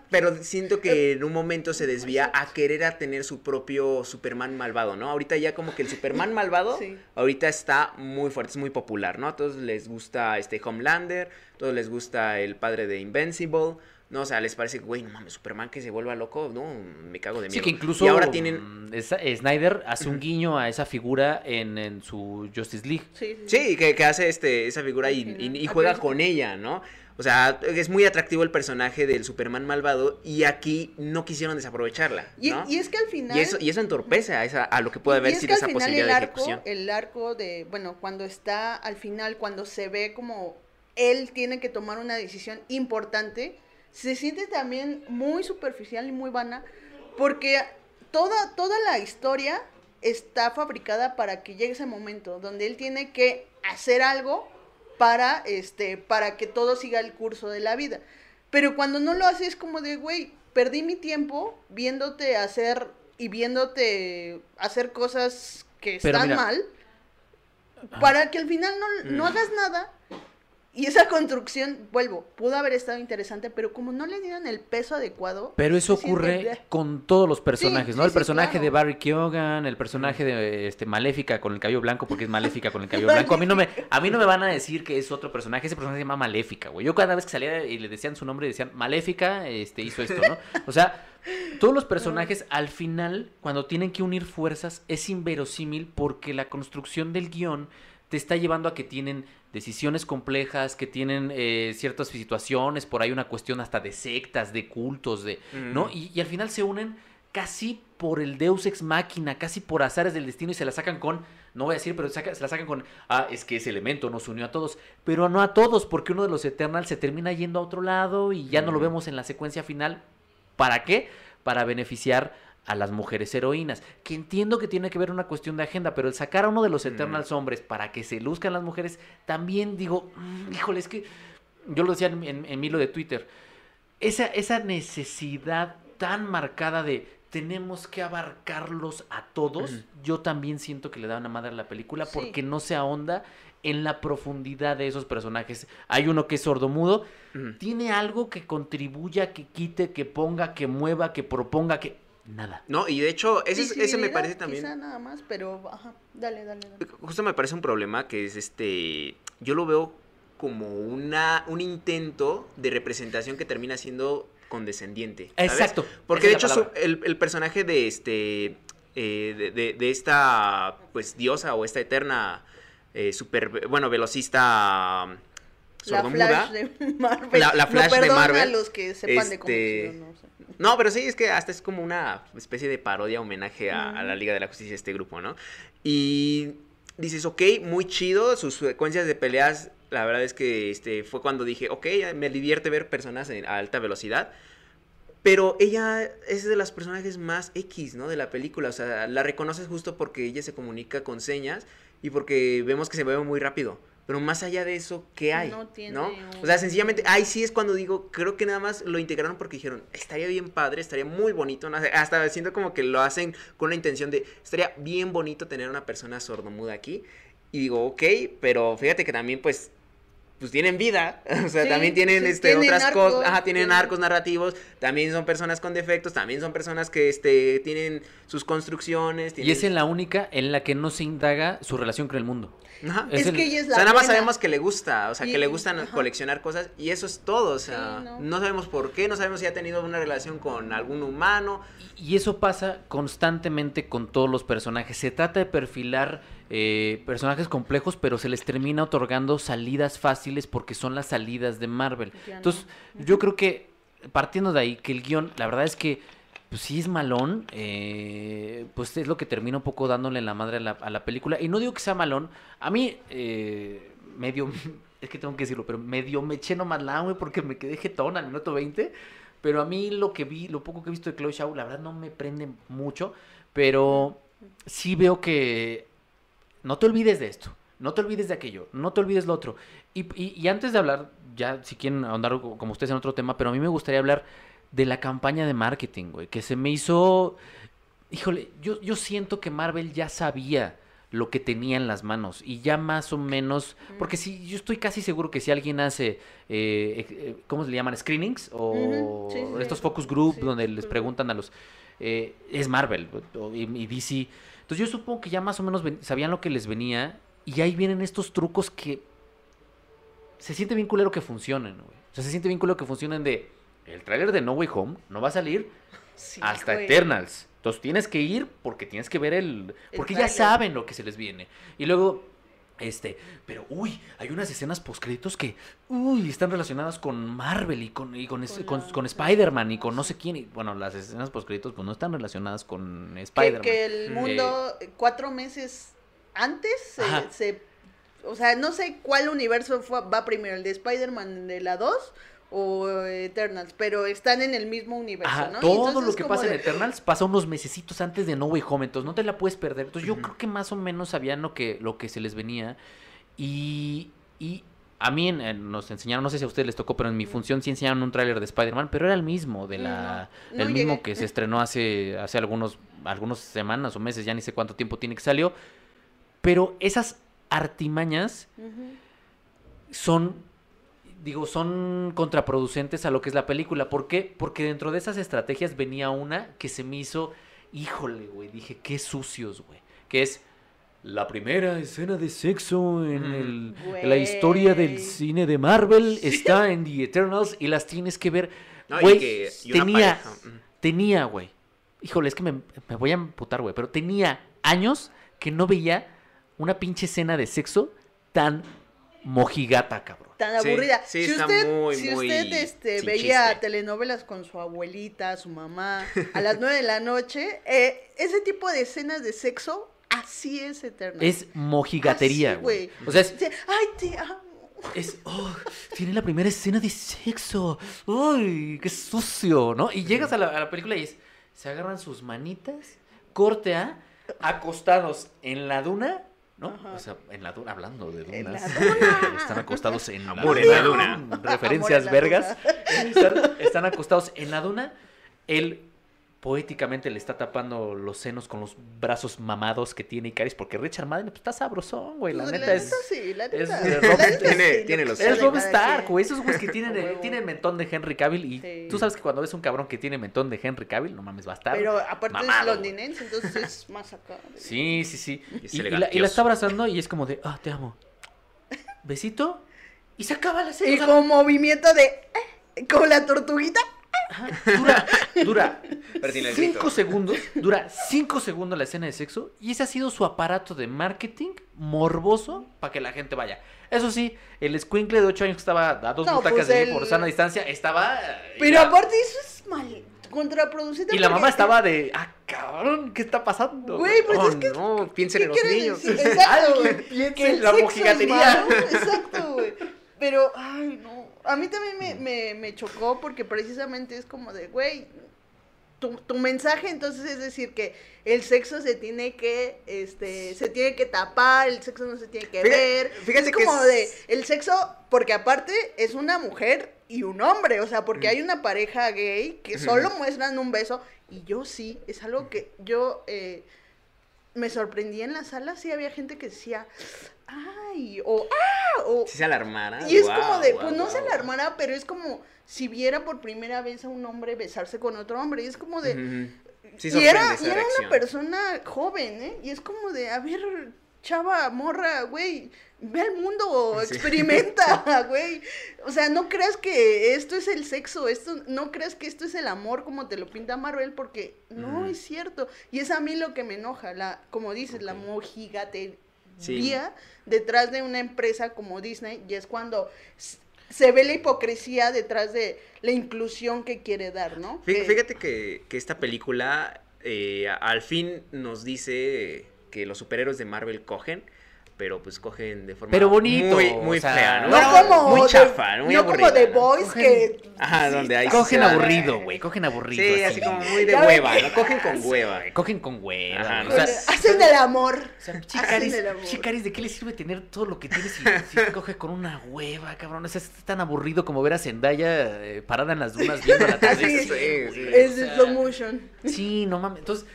pero siento que en un momento se desvía a querer a tener su propio Superman malvado, ¿no? Ahorita ya como que el Superman malvado, Sí. ahorita está muy fuerte, es muy popular, ¿no? A todos les gusta este Homelander, a todos les gusta el padre de Invincible, ¿no? O sea, les parece que, güey, no mames, Superman que se vuelva loco, no, me cago de miedo. Sí, que incluso Y ahora tienen... mm, Snyder hace un guiño a esa figura en, en su Justice League. Sí, sí, sí. Sí, que, que hace este, esa figura y, juega con ella, ¿no? O sea, es muy atractivo el personaje del Superman malvado y aquí no quisieron desaprovecharla, Y, ¿no? y es que al final... Y eso, y eso entorpece a, esa, a lo que puede haber y es sido que al esa final posibilidad el de arco, ejecución. el arco de, bueno, cuando está al final, cuando se ve como él tiene que tomar una decisión importante, se siente también muy superficial y muy vana, porque toda, toda la historia está fabricada para que llegue ese momento donde él tiene que hacer algo para este para que todo siga el curso de la vida. Pero cuando no lo hace es como de, güey, perdí mi tiempo viéndote hacer y viéndote hacer cosas que Pero están mira. mal para que al final no, no Mm. hagas nada. Y esa construcción, vuelvo, pudo haber estado interesante, pero como no le dieron el peso adecuado. Pero eso siente ocurre con todos los personajes, Sí, ¿no? sí, el personaje claro. de Barry Keoghan, el personaje de este Maléfica con el cabello blanco, porque es Maléfica con el cabello blanco. A mí no me, a mí no me van a decir que es otro personaje, ese personaje se llama Maléfica, güey. Yo cada vez que salía y le decían su nombre, decían Maléfica, este, hizo esto, ¿no? O sea, todos los personajes al final, cuando tienen que unir fuerzas, es inverosímil porque la construcción del guion te está llevando a que tienen decisiones complejas, que tienen eh, ciertas situaciones, por ahí una cuestión hasta de sectas, de cultos, de, ¿no? Y, y al final se unen casi por el Deus ex máquina, casi por azares del destino y se la sacan con, no voy a decir, pero se la sacan con, ah, es que ese elemento nos unió a todos, pero no a todos, porque uno de los Eternals se termina yendo a otro lado y ya no lo vemos en la secuencia final. ¿Para qué? Para beneficiar a las mujeres heroínas, que entiendo que tiene que ver una cuestión de agenda, pero el sacar a uno de los Ujú. Eternals hombres para que se luzcan las mujeres, también digo, mm, híjole, es que yo lo decía en, en, en mi hilo de Twitter, esa, esa necesidad tan marcada de tenemos que abarcarlos a todos, yo también siento que le da una madre a la película Sí. porque no se ahonda en la profundidad de esos personajes. Hay uno que es sordomudo, tiene algo que contribuya, que quite, que ponga, que mueva, que proponga, que nada. No, y de hecho, ese, es- ese me parece también... Quizá nada más, pero ajá, dale, dale, dale. Justo me parece un problema que es este. Yo lo veo como una, un intento de representación que termina siendo condescendiente. ¿sabes? Exacto. Porque de hecho la su- el, el personaje de este. eh, de, de- de esta pues diosa o esta eterna eh, super bueno velocista La sordomuda. Flash de Marvel. La- la No, Flash de perdona Marvel, a los que sepan de este, cómics, yo no sé. No, pero sí, es que hasta es como una especie de parodia, homenaje a, a la. Liga de la Justicia, este grupo, ¿no? Y dices, ok, muy chido, sus secuencias de peleas, la verdad es que este, fue cuando dije, ok, me divierte ver personas en- a alta velocidad. Pero ella es de las personajes más X, ¿no? De la película. O sea, la reconoces justo porque ella se comunica con señas y porque vemos que se mueve muy rápido. Pero más allá de eso, ¿qué hay? No tiene ¿no? O sea, sencillamente, ahí sí es cuando digo, creo que nada más lo integraron porque dijeron, estaría bien padre, estaría muy bonito. ¿no? Hasta siento como que lo hacen con la intención de, estaría bien bonito tener una persona sordomuda aquí. Y digo, ok, pero fíjate que también, pues, pues tienen vida, o sea, Sí, también tienen sí, este tienen otras cosas, ajá, tienen tienen- arcos narrativos, también son personas con defectos, también son personas que este tienen sus construcciones, Y tienen... es en la única en la que no se indaga su relación con el mundo. Ajá. es Es, el- que ella es O la sea, nada más buena. sabemos que le gusta, o sea, Y- que le gustan ajá. coleccionar cosas y eso es todo, o sea, Sí, no. no. sabemos por qué, no sabemos si ha tenido una relación con algún humano. Y y eso pasa constantemente con todos los personajes. Se trata de perfilar eh, personajes complejos, pero se les termina otorgando salidas fáciles porque son las salidas de Marvel. Ya no. Entonces, yo creo que partiendo de ahí, que el guion, la verdad es que pues sí es malón, eh, pues es lo que termina un poco dándole la madre a la, película. Y no digo que sea malón, a mí eh, medio, es que tengo que decirlo, pero medio me eché nomás la güey porque me quedé jetón al minuto 20. Pero a mí lo que vi, lo poco que he visto de Chloe Shaw, la verdad no me prende mucho, pero sí veo que no te olvides de esto, no te olvides de aquello, no te olvides lo otro. Y, y- antes de hablar, ya si quieren ahondar co- como ustedes en otro tema, pero a mí me gustaría hablar de la campaña de marketing, güey, que se me hizo, híjole, yo, yo siento que Marvel ya sabía lo que tenía en las manos y ya más o menos, porque si yo estoy casi seguro que si alguien hace, eh, eh, ¿cómo se le llaman? Screenings o sí, sí, sí. estos focus group Sí, donde les preguntan a los, eh, es Marvel y, y DC. Entonces yo supongo que ya más o menos ven- sabían lo que les venía y ahí vienen estos trucos que se siente bien culero que funcionen, güey. O sea, se siente bien culero que funcionen de el tráiler de No Way Home no va a salir Sí, hasta güey. Eternals. Entonces tienes que ir porque tienes que ver el... El Porque ya saben lo que se les viene. Y luego, este, pero uy, hay unas escenas postcréditos que, uy, están relacionadas con Marvel y con, y con, es- Con Spider-Man y con no sé quién. Y, bueno, las escenas postcréditos pues no están relacionadas con Spider-Man. que el mundo eh, cuatro meses antes se- o sea, no sé cuál universo fue- va primero, el de Spider-Man de la 2 o Eternals, pero están en el mismo universo, Ajá, ¿no? Todo entonces lo que pasa en Eternals pasa unos mesecitos antes de No Way Home, entonces no te la puedes perder. Entonces yo creo que más o menos sabían lo que, lo que se les venía. Y, y a mí en- en- nos enseñaron, no sé si a ustedes les tocó, pero en mi función sí enseñaron un tráiler de Spider-Man, pero era el mismo, de Mm, la, no, no el mismo llegué. que se estrenó hace, hace algunos, algunos semanas o meses, ya ni sé cuánto tiempo tiene que salió. Pero esas artimañas son, digo, son contraproducentes a lo que es la película. ¿Por qué? Porque dentro de esas estrategias venía una que se me hizo, híjole, güey, dije, qué sucios, güey. Que es la primera escena de sexo en, el- en la historia del cine de Marvel está en The Eternals y las tienes que ver. No, y Güey, que- y una tenía, pareja, ujú. tenía, güey. Híjole, es que me, me voy a amputar, güey, pero tenía años que no veía una pinche escena de sexo tan mojigata, cabrón. tan aburrida. sí, si está usted, muy, si muy usted este, veía chiste. telenovelas con su abuelita, su mamá, a las nueve de la noche, eh, ese tipo de escenas de sexo, así es eterno. Es mojigatería, güey. O sea, es, Ay, te amo. es, oh, tiene la primera escena de sexo. Uy, qué sucio, ¿no? Y llegas a la, a la película y es, se agarran sus manitas, corte a, acostados en la duna, ¿no? Ajá. O sea, en la duna, hablando de dunas. Están acostados en la Amor en la duna. Referencias vergas. Están, están acostados en la duna. Él poéticamente le está tapando los senos con los brazos mamados que tiene Icaris, porque Richard Madden pues, está sabrosón, güey. La Pues, neta es. sí, la es neta. La Rob- neta tiene- sí, tiene los Es cada Stark, güey. Esos güeyes que tienen, A el, tienen mentón de Henry Cavill. Y Sí. tú sabes que cuando ves un cabrón que tiene mentón de Henry Cavill, no mames, va a estar. Pero aparte es mamado, güey. londinense, entonces es más acá. de- Sí, sí, sí. Es Y, y la, y está abrazando y es como de, ah, te amo. Besito. Y se acaba la Y serie. sea, con movimiento de. eh, Como la tortuguita. Ajá, Dura, dura cinco segundos, dura cinco segundos la escena de sexo y ese ha sido su aparato de marketing morboso para que la gente vaya. Eso sí, el escuincle de 8 años que estaba a dos No, butacas pues de el- por sana distancia estaba... eh, Pero ya- aparte eso es mal. Contraproducente. Y la mamá estaba de, ah, cabrón, ¿qué está pasando? Güey, pues Oh, es que. no, piensen ¿qué en los niños. decir? Exacto, Alguien en la mojigatería. Exacto, güey. Pero, ay, no. A mí también me, me, me chocó porque precisamente es como de, güey, tu, tu mensaje entonces es decir que el sexo se tiene que, este, se tiene que tapar, el sexo no se tiene que Fíjate- ver. fíjate es que como es- de, el sexo, porque aparte es una mujer y un hombre, o sea, porque Mm. hay una pareja gay que solo muestran un beso y yo sí, es algo que yo... Eh, me sorprendí en la sala, sí había gente que decía, ay, o ah, o... Si se alarmara. Y es como de, pues no se alarmara, pero es como si viera por primera vez a un hombre besarse con otro hombre. Y es como de. Sí y era, y era una persona joven, ¿eh? Y es como de, a ver, chava, morra, güey, ve al mundo, Sí. experimenta, güey. O sea, no creas que esto es el sexo, esto, no creas que esto es el amor como te lo pinta Marvel, porque no es cierto. Y es a mí lo que me enoja, la, como dices, la mojigatería Sí. detrás de una empresa como Disney, y es cuando se ve la hipocresía detrás de la inclusión que quiere dar, ¿no? Fíjate que, que esta película eh, al fin nos dice que los superhéroes de Marvel cogen, pero pues cogen de forma Pero bonito, muy, muy o sea, fea, ¿no? No como muy de- chafa, muy no aburrida, como The. Boys Cogen- que Ajá, donde hay Cogen sí, aburrido, güey. Cogen aburrido. Sí, así como muy de hueva. Cogen con hueva. Cogen con hueva. Ajá, güey. ¿no? O sea, hacen el amor. O sea, Hacen chicaris, el amor. chicaris, ¿de qué le sirve tener todo lo que tienes si, si coge con una hueva, cabrón? O sea, es tan aburrido como ver a Zendaya eh, parada en las dunas viendo la. Sí, sí. es slow motion. Sí, no mames. Entonces,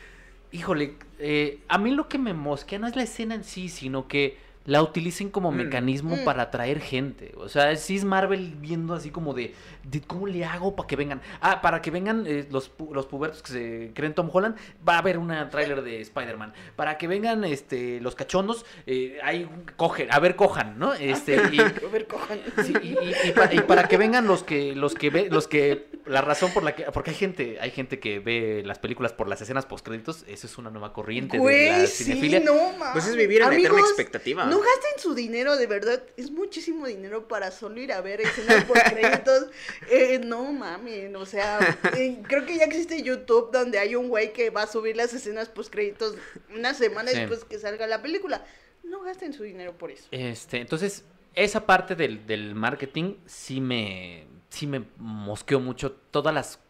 híjole, eh, a mí lo que me mosquea no es la escena en sí, sino que la utilicen como Mm. mecanismo Mm. para atraer gente. O sea, sí es Marvel viendo así como de, de cómo le hago para que vengan. Ah, para que vengan eh, los, los pubertos que se creen Tom Holland, va a haber una tráiler de Spider-Man. Para que vengan este los cachondos, eh, hay un- cogen, a ver, cojan, ¿no? Este, y, A ver, cojan. Sí, y, y- y pa- y para que vengan los que, los que ve, los que, la razón por la que, porque hay gente, hay gente que ve las películas por las escenas postcréditos, eso es una nueva corriente de Güey, la sí, cinefilia. no mames. Pues es vivir en la eterna Amigos, expectativa. No gasten su dinero, de verdad. Es muchísimo dinero para solo ir a ver escenas por créditos. Eh, no mames, o sea, eh, creo que ya existe YouTube donde hay un güey que va a subir las escenas post créditos una semana Sí. después que salga la película. No gasten su dinero por eso. Este, entonces, esa parte del, del marketing sí me, sí me mosqueó mucho. Todas las,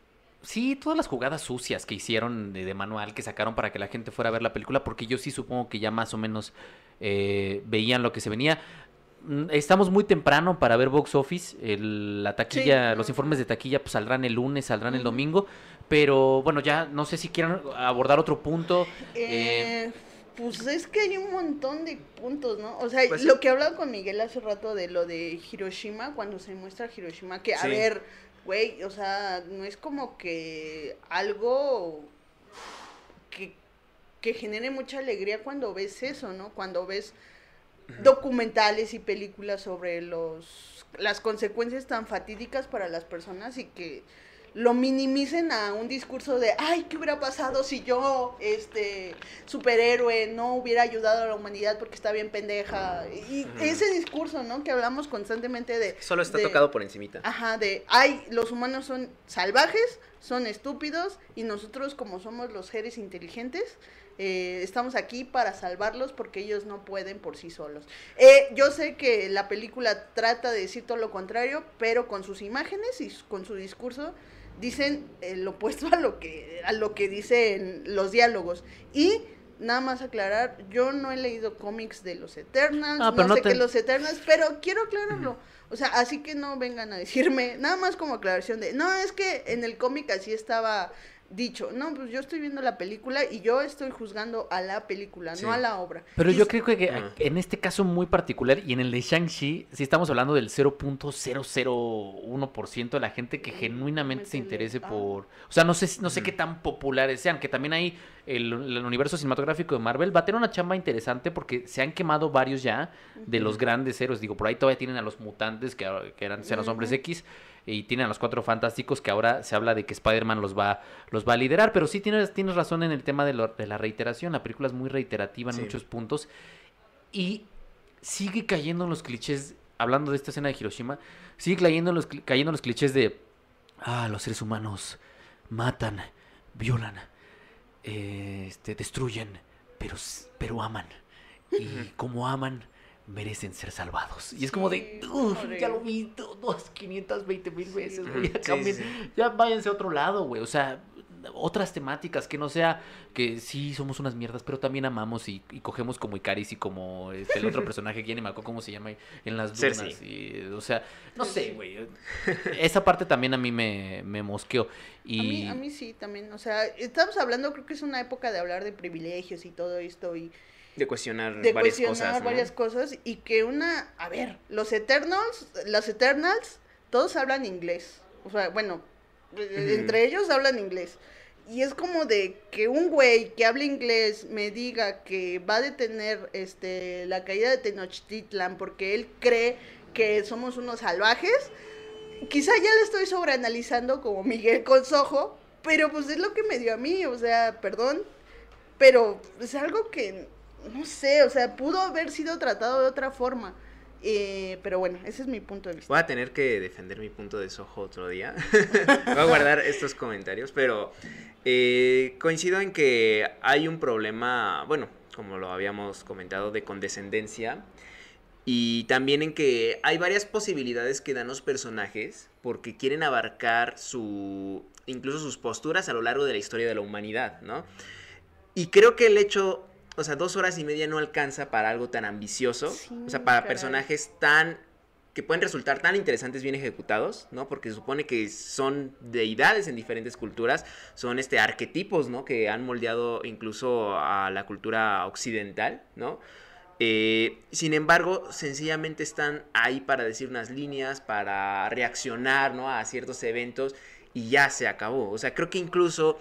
sí, todas las jugadas sucias que hicieron de, de manual, que sacaron para que la gente fuera a ver la película, porque yo sí supongo que ya más o menos eh, veían lo que se venía. Mm, Estamos muy temprano para ver box office. el- la taquilla, Sí. los informes de taquilla pues, saldrán el lunes, saldrán el domingo. Pero bueno, ya no sé si quieran abordar otro punto. Eh, Eh, pues es que hay un montón de puntos, ¿no? O sea, Pues- lo que hablaba con Miguel hace rato de lo de Hiroshima, cuando se muestra Hiroshima, que a Sí. ver, güey, o sea, no es como que algo que, que genere mucha alegría cuando ves eso, ¿no? Cuando ves documentales y películas sobre los las consecuencias tan fatídicas para las personas y que lo minimicen a un discurso de ay qué hubiera pasado si yo este superhéroe no hubiera ayudado a la humanidad porque está bien pendeja y ese discurso no que hablamos constantemente de Solo está de- tocado por encimita. Ajá, de, ay, los humanos son salvajes, son estúpidos y nosotros como somos los seres inteligentes, eh, estamos aquí para salvarlos porque ellos no pueden por sí solos. Eh, yo sé que la película trata de decir todo lo contrario, pero con sus imágenes y con su discurso dicen lo opuesto a lo que a lo que dicen los diálogos y Nada más aclarar, yo no he leído cómics de los Eternals, Ah, no sé te- qué los Eternals, pero quiero aclararlo. O sea, así que no vengan a decirme, nada más como aclaración de, no, es que en el cómic así estaba dicho. No, pues yo estoy viendo la película y yo estoy juzgando a la película, Sí. no a la obra. Pero Y yo creo que en este caso muy particular y en el de Shang-Chi, sí estamos hablando del 0.001% de la gente que genuinamente se interese Ah. por... O sea, no sé, no sé qué tan populares sean, que también hay el, el universo cinematográfico de Marvel. Va a tener una chamba interesante porque se han quemado varios ya de los grandes héroes. Digo, por ahí todavía tienen a los mutantes, que, eran, eran los hombres. X, y tienen a los cuatro fantásticos, que ahora se habla de que Spider-Man los va, los va a liderar. Pero sí tienes, tienes razón en el tema de, lo- de la reiteración. La película es muy reiterativa en Sí. muchos puntos. Y sigue cayendo en los clichés, hablando de esta escena de Hiroshima, sigue cayendo en los, cayendo en los clichés de, ah, los seres humanos matan, violan, eh, este, destruyen, pero, pero aman. Y como aman, merecen ser salvados. Y es como de, Sí, "Uf, joder. ya lo vi dos, 520 mil veces, Sí, güey, ya, sí, cambien, sí. ya váyanse a otro lado, güey. O sea, otras temáticas, que no sea que sí somos unas mierdas, pero también amamos y, y cogemos como Icaris y como este, el otro personaje, que ya ni me acuerdo cómo se llama, en las dunas. Y, o sea, no sé, güey. Esa parte también a mí me, me mosqueó. Y... A, mí, a mí sí, también. O sea, estamos hablando, creo que es una época de hablar de privilegios y todo esto. Y De cuestionar de varias cuestionar cosas. ¿no? varias cosas. Y que una. A ver, los Eternals, los Eternals, todos hablan inglés. O sea, bueno, eh, entre ellos hablan inglés. Y es como de que un güey que habla inglés me diga que va a detener este la caída de Tenochtitlan porque él cree que somos unos salvajes. Quizá ya le estoy sobreanalizando como Miguel Consojo, pero pues es lo que me dio a mí, o sea, perdón, pero es algo que no sé, o sea, pudo haber sido tratado de otra forma. Eh, pero bueno, ese es mi punto de vista. Voy a tener que defender mi punto de sojo otro día. Voy a guardar estos comentarios, pero eh, coincido en que hay un problema, bueno, como lo habíamos comentado, de condescendencia. Y también en que hay varias posibilidades que dan los personajes porque quieren abarcar su incluso sus posturas a lo largo de la historia de la humanidad, ¿no? Y creo que el hecho, o sea, dos horas y media no alcanza para algo tan ambicioso, Sí, o sea, para caray. personajes tan que pueden resultar tan interesantes bien ejecutados, ¿no? Porque se supone que son deidades en diferentes culturas, son este arquetipos, ¿no? Que han moldeado incluso a la cultura occidental, ¿no? Eh, sin embargo, sencillamente están ahí para decir unas líneas, para reaccionar, ¿no? A ciertos eventos y ya se acabó. O sea, creo que incluso,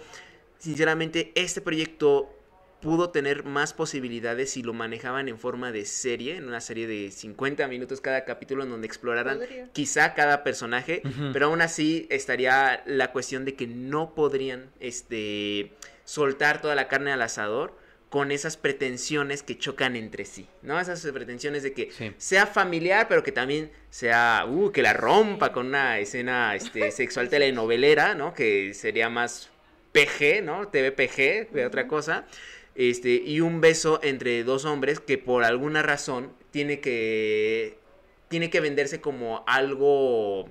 sinceramente, este proyecto pudo tener más posibilidades si lo manejaban en forma de serie, en una serie de 50 minutos cada capítulo en donde exploraran Podría. quizá cada personaje, pero aún así estaría la cuestión de que no podrían este soltar toda la carne al asador con esas pretensiones que chocan entre sí, ¿no? Esas pretensiones de que Sí. sea familiar, pero que también sea, uh, que la rompa con una escena este, sexual telenovelera, ¿no? Que sería más PG, ¿no? TVPG, de otra cosa. Este, y un beso entre dos hombres que por alguna razón tiene que tiene que venderse como algo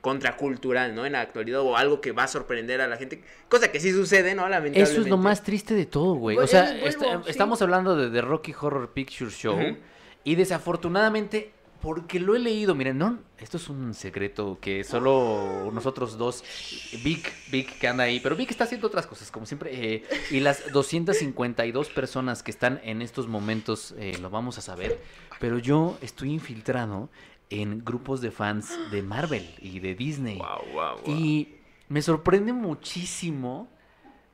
contracultural, ¿no? En la actualidad o algo que va a sorprender a la gente, cosa que sí sucede, ¿no? Lamentablemente. Eso es lo más triste de todo, güey. O Vuelvo, sea, vuelvo, est- sí. estamos hablando de The Rocky Horror Picture Show y desafortunadamente, porque lo he leído, miren, no, esto es un secreto que solo nosotros dos, Vic, Vic que anda ahí, pero Vic está haciendo otras cosas, como siempre, eh, y las 252 personas que están en estos momentos eh, lo vamos a saber, pero yo estoy infiltrado en grupos de fans de Marvel y de Disney. Wow, wow, wow. Y me sorprende muchísimo,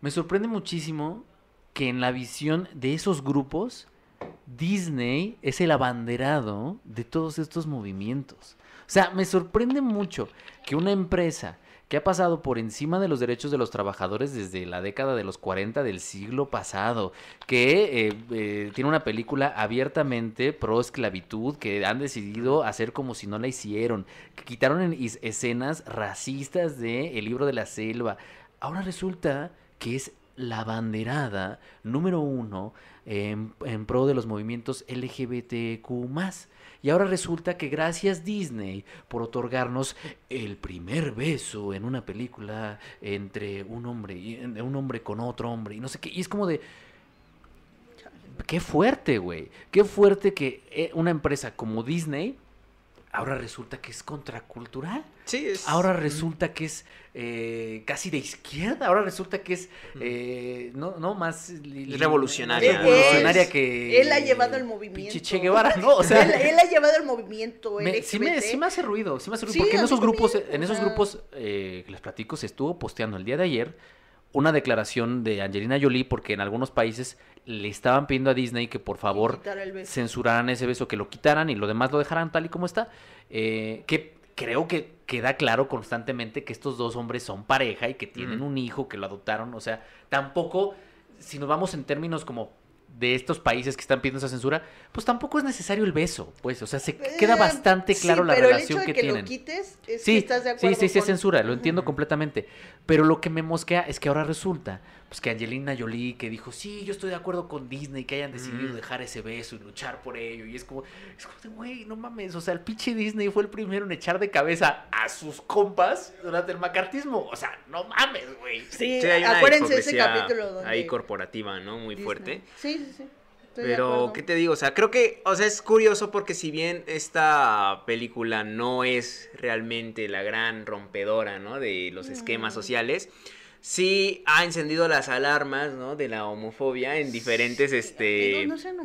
me sorprende muchísimo que en la visión de esos grupos, Disney es el abanderado de todos estos movimientos. O sea, me sorprende mucho que una empresa que ha pasado por encima de los derechos de los trabajadores desde la década de los 40 del siglo pasado, que eh, eh, tiene una película abiertamente pro esclavitud, que han decidido hacer como si no la hicieron, que quitaron en- escenas racistas de El libro de la selva. Ahora resulta que es la banderada número uno en, pro de los movimientos LGBTQ+. Y ahora resulta que gracias Disney por otorgarnos el primer beso en una película entre un hombre y un hombre con otro hombre y no sé qué. Y es como de qué fuerte, güey. Qué fuerte que eh, una empresa como Disney ahora resulta que es contracultural. Sí, es... Ahora resulta que es eh, casi de izquierda. Ahora resulta que es eh, no, no más Revolucionaria, ¿no? revolucionaria Es- que él ha llevado el movimiento. pinche Che Guevara, ¿no? O sea, él, él ha llevado el movimiento me- sí, me, sí me hace ruido, sí me hace ruido, Sí, porque en esos grupos, en o esos grupos eh, que les platico, se estuvo posteando el día de ayer una declaración de Angelina Jolie, porque en algunos países le estaban pidiendo a Disney que por favor censuraran ese beso, que lo quitaran y lo demás lo dejaran tal y como está. eh, que creo que queda claro constantemente que estos dos hombres son pareja y que tienen un hijo, que lo adoptaron. O sea, tampoco, si nos vamos en términos como de estos países que están pidiendo esa censura, pues tampoco es necesario el beso, pues, o sea, se queda Eh, bastante claro sí, la pero relación el hecho de que, que, tienen. lo quites es Sí, que estás de acuerdo sí, sí, sí, es censura, lo entiendo completamente. Pero lo que me mosquea es que ahora resulta, pues que Angelina Jolie que dijo, sí, yo estoy de acuerdo con Disney que hayan decidido Mm. dejar ese beso y luchar por ello. Y es como, es como güey, no mames, o sea, el pinche Disney fue el primero en echar de cabeza a sus compas durante el macartismo. O sea, no mames, güey. Sí, Sí, hay una acuérdense ese capítulo donde ahí corporativa, ¿no? Muy Disney- fuerte. Sí, sí, sí. estoy Pero. ¿qué te digo? O sea, creo que, o sea, es curioso porque si bien esta película no es realmente la gran rompedora, ¿no? De los esquemas Mm. sociales, sí ha encendido las alarmas, ¿no? De la homofobia en diferentes, Sí, este... no sean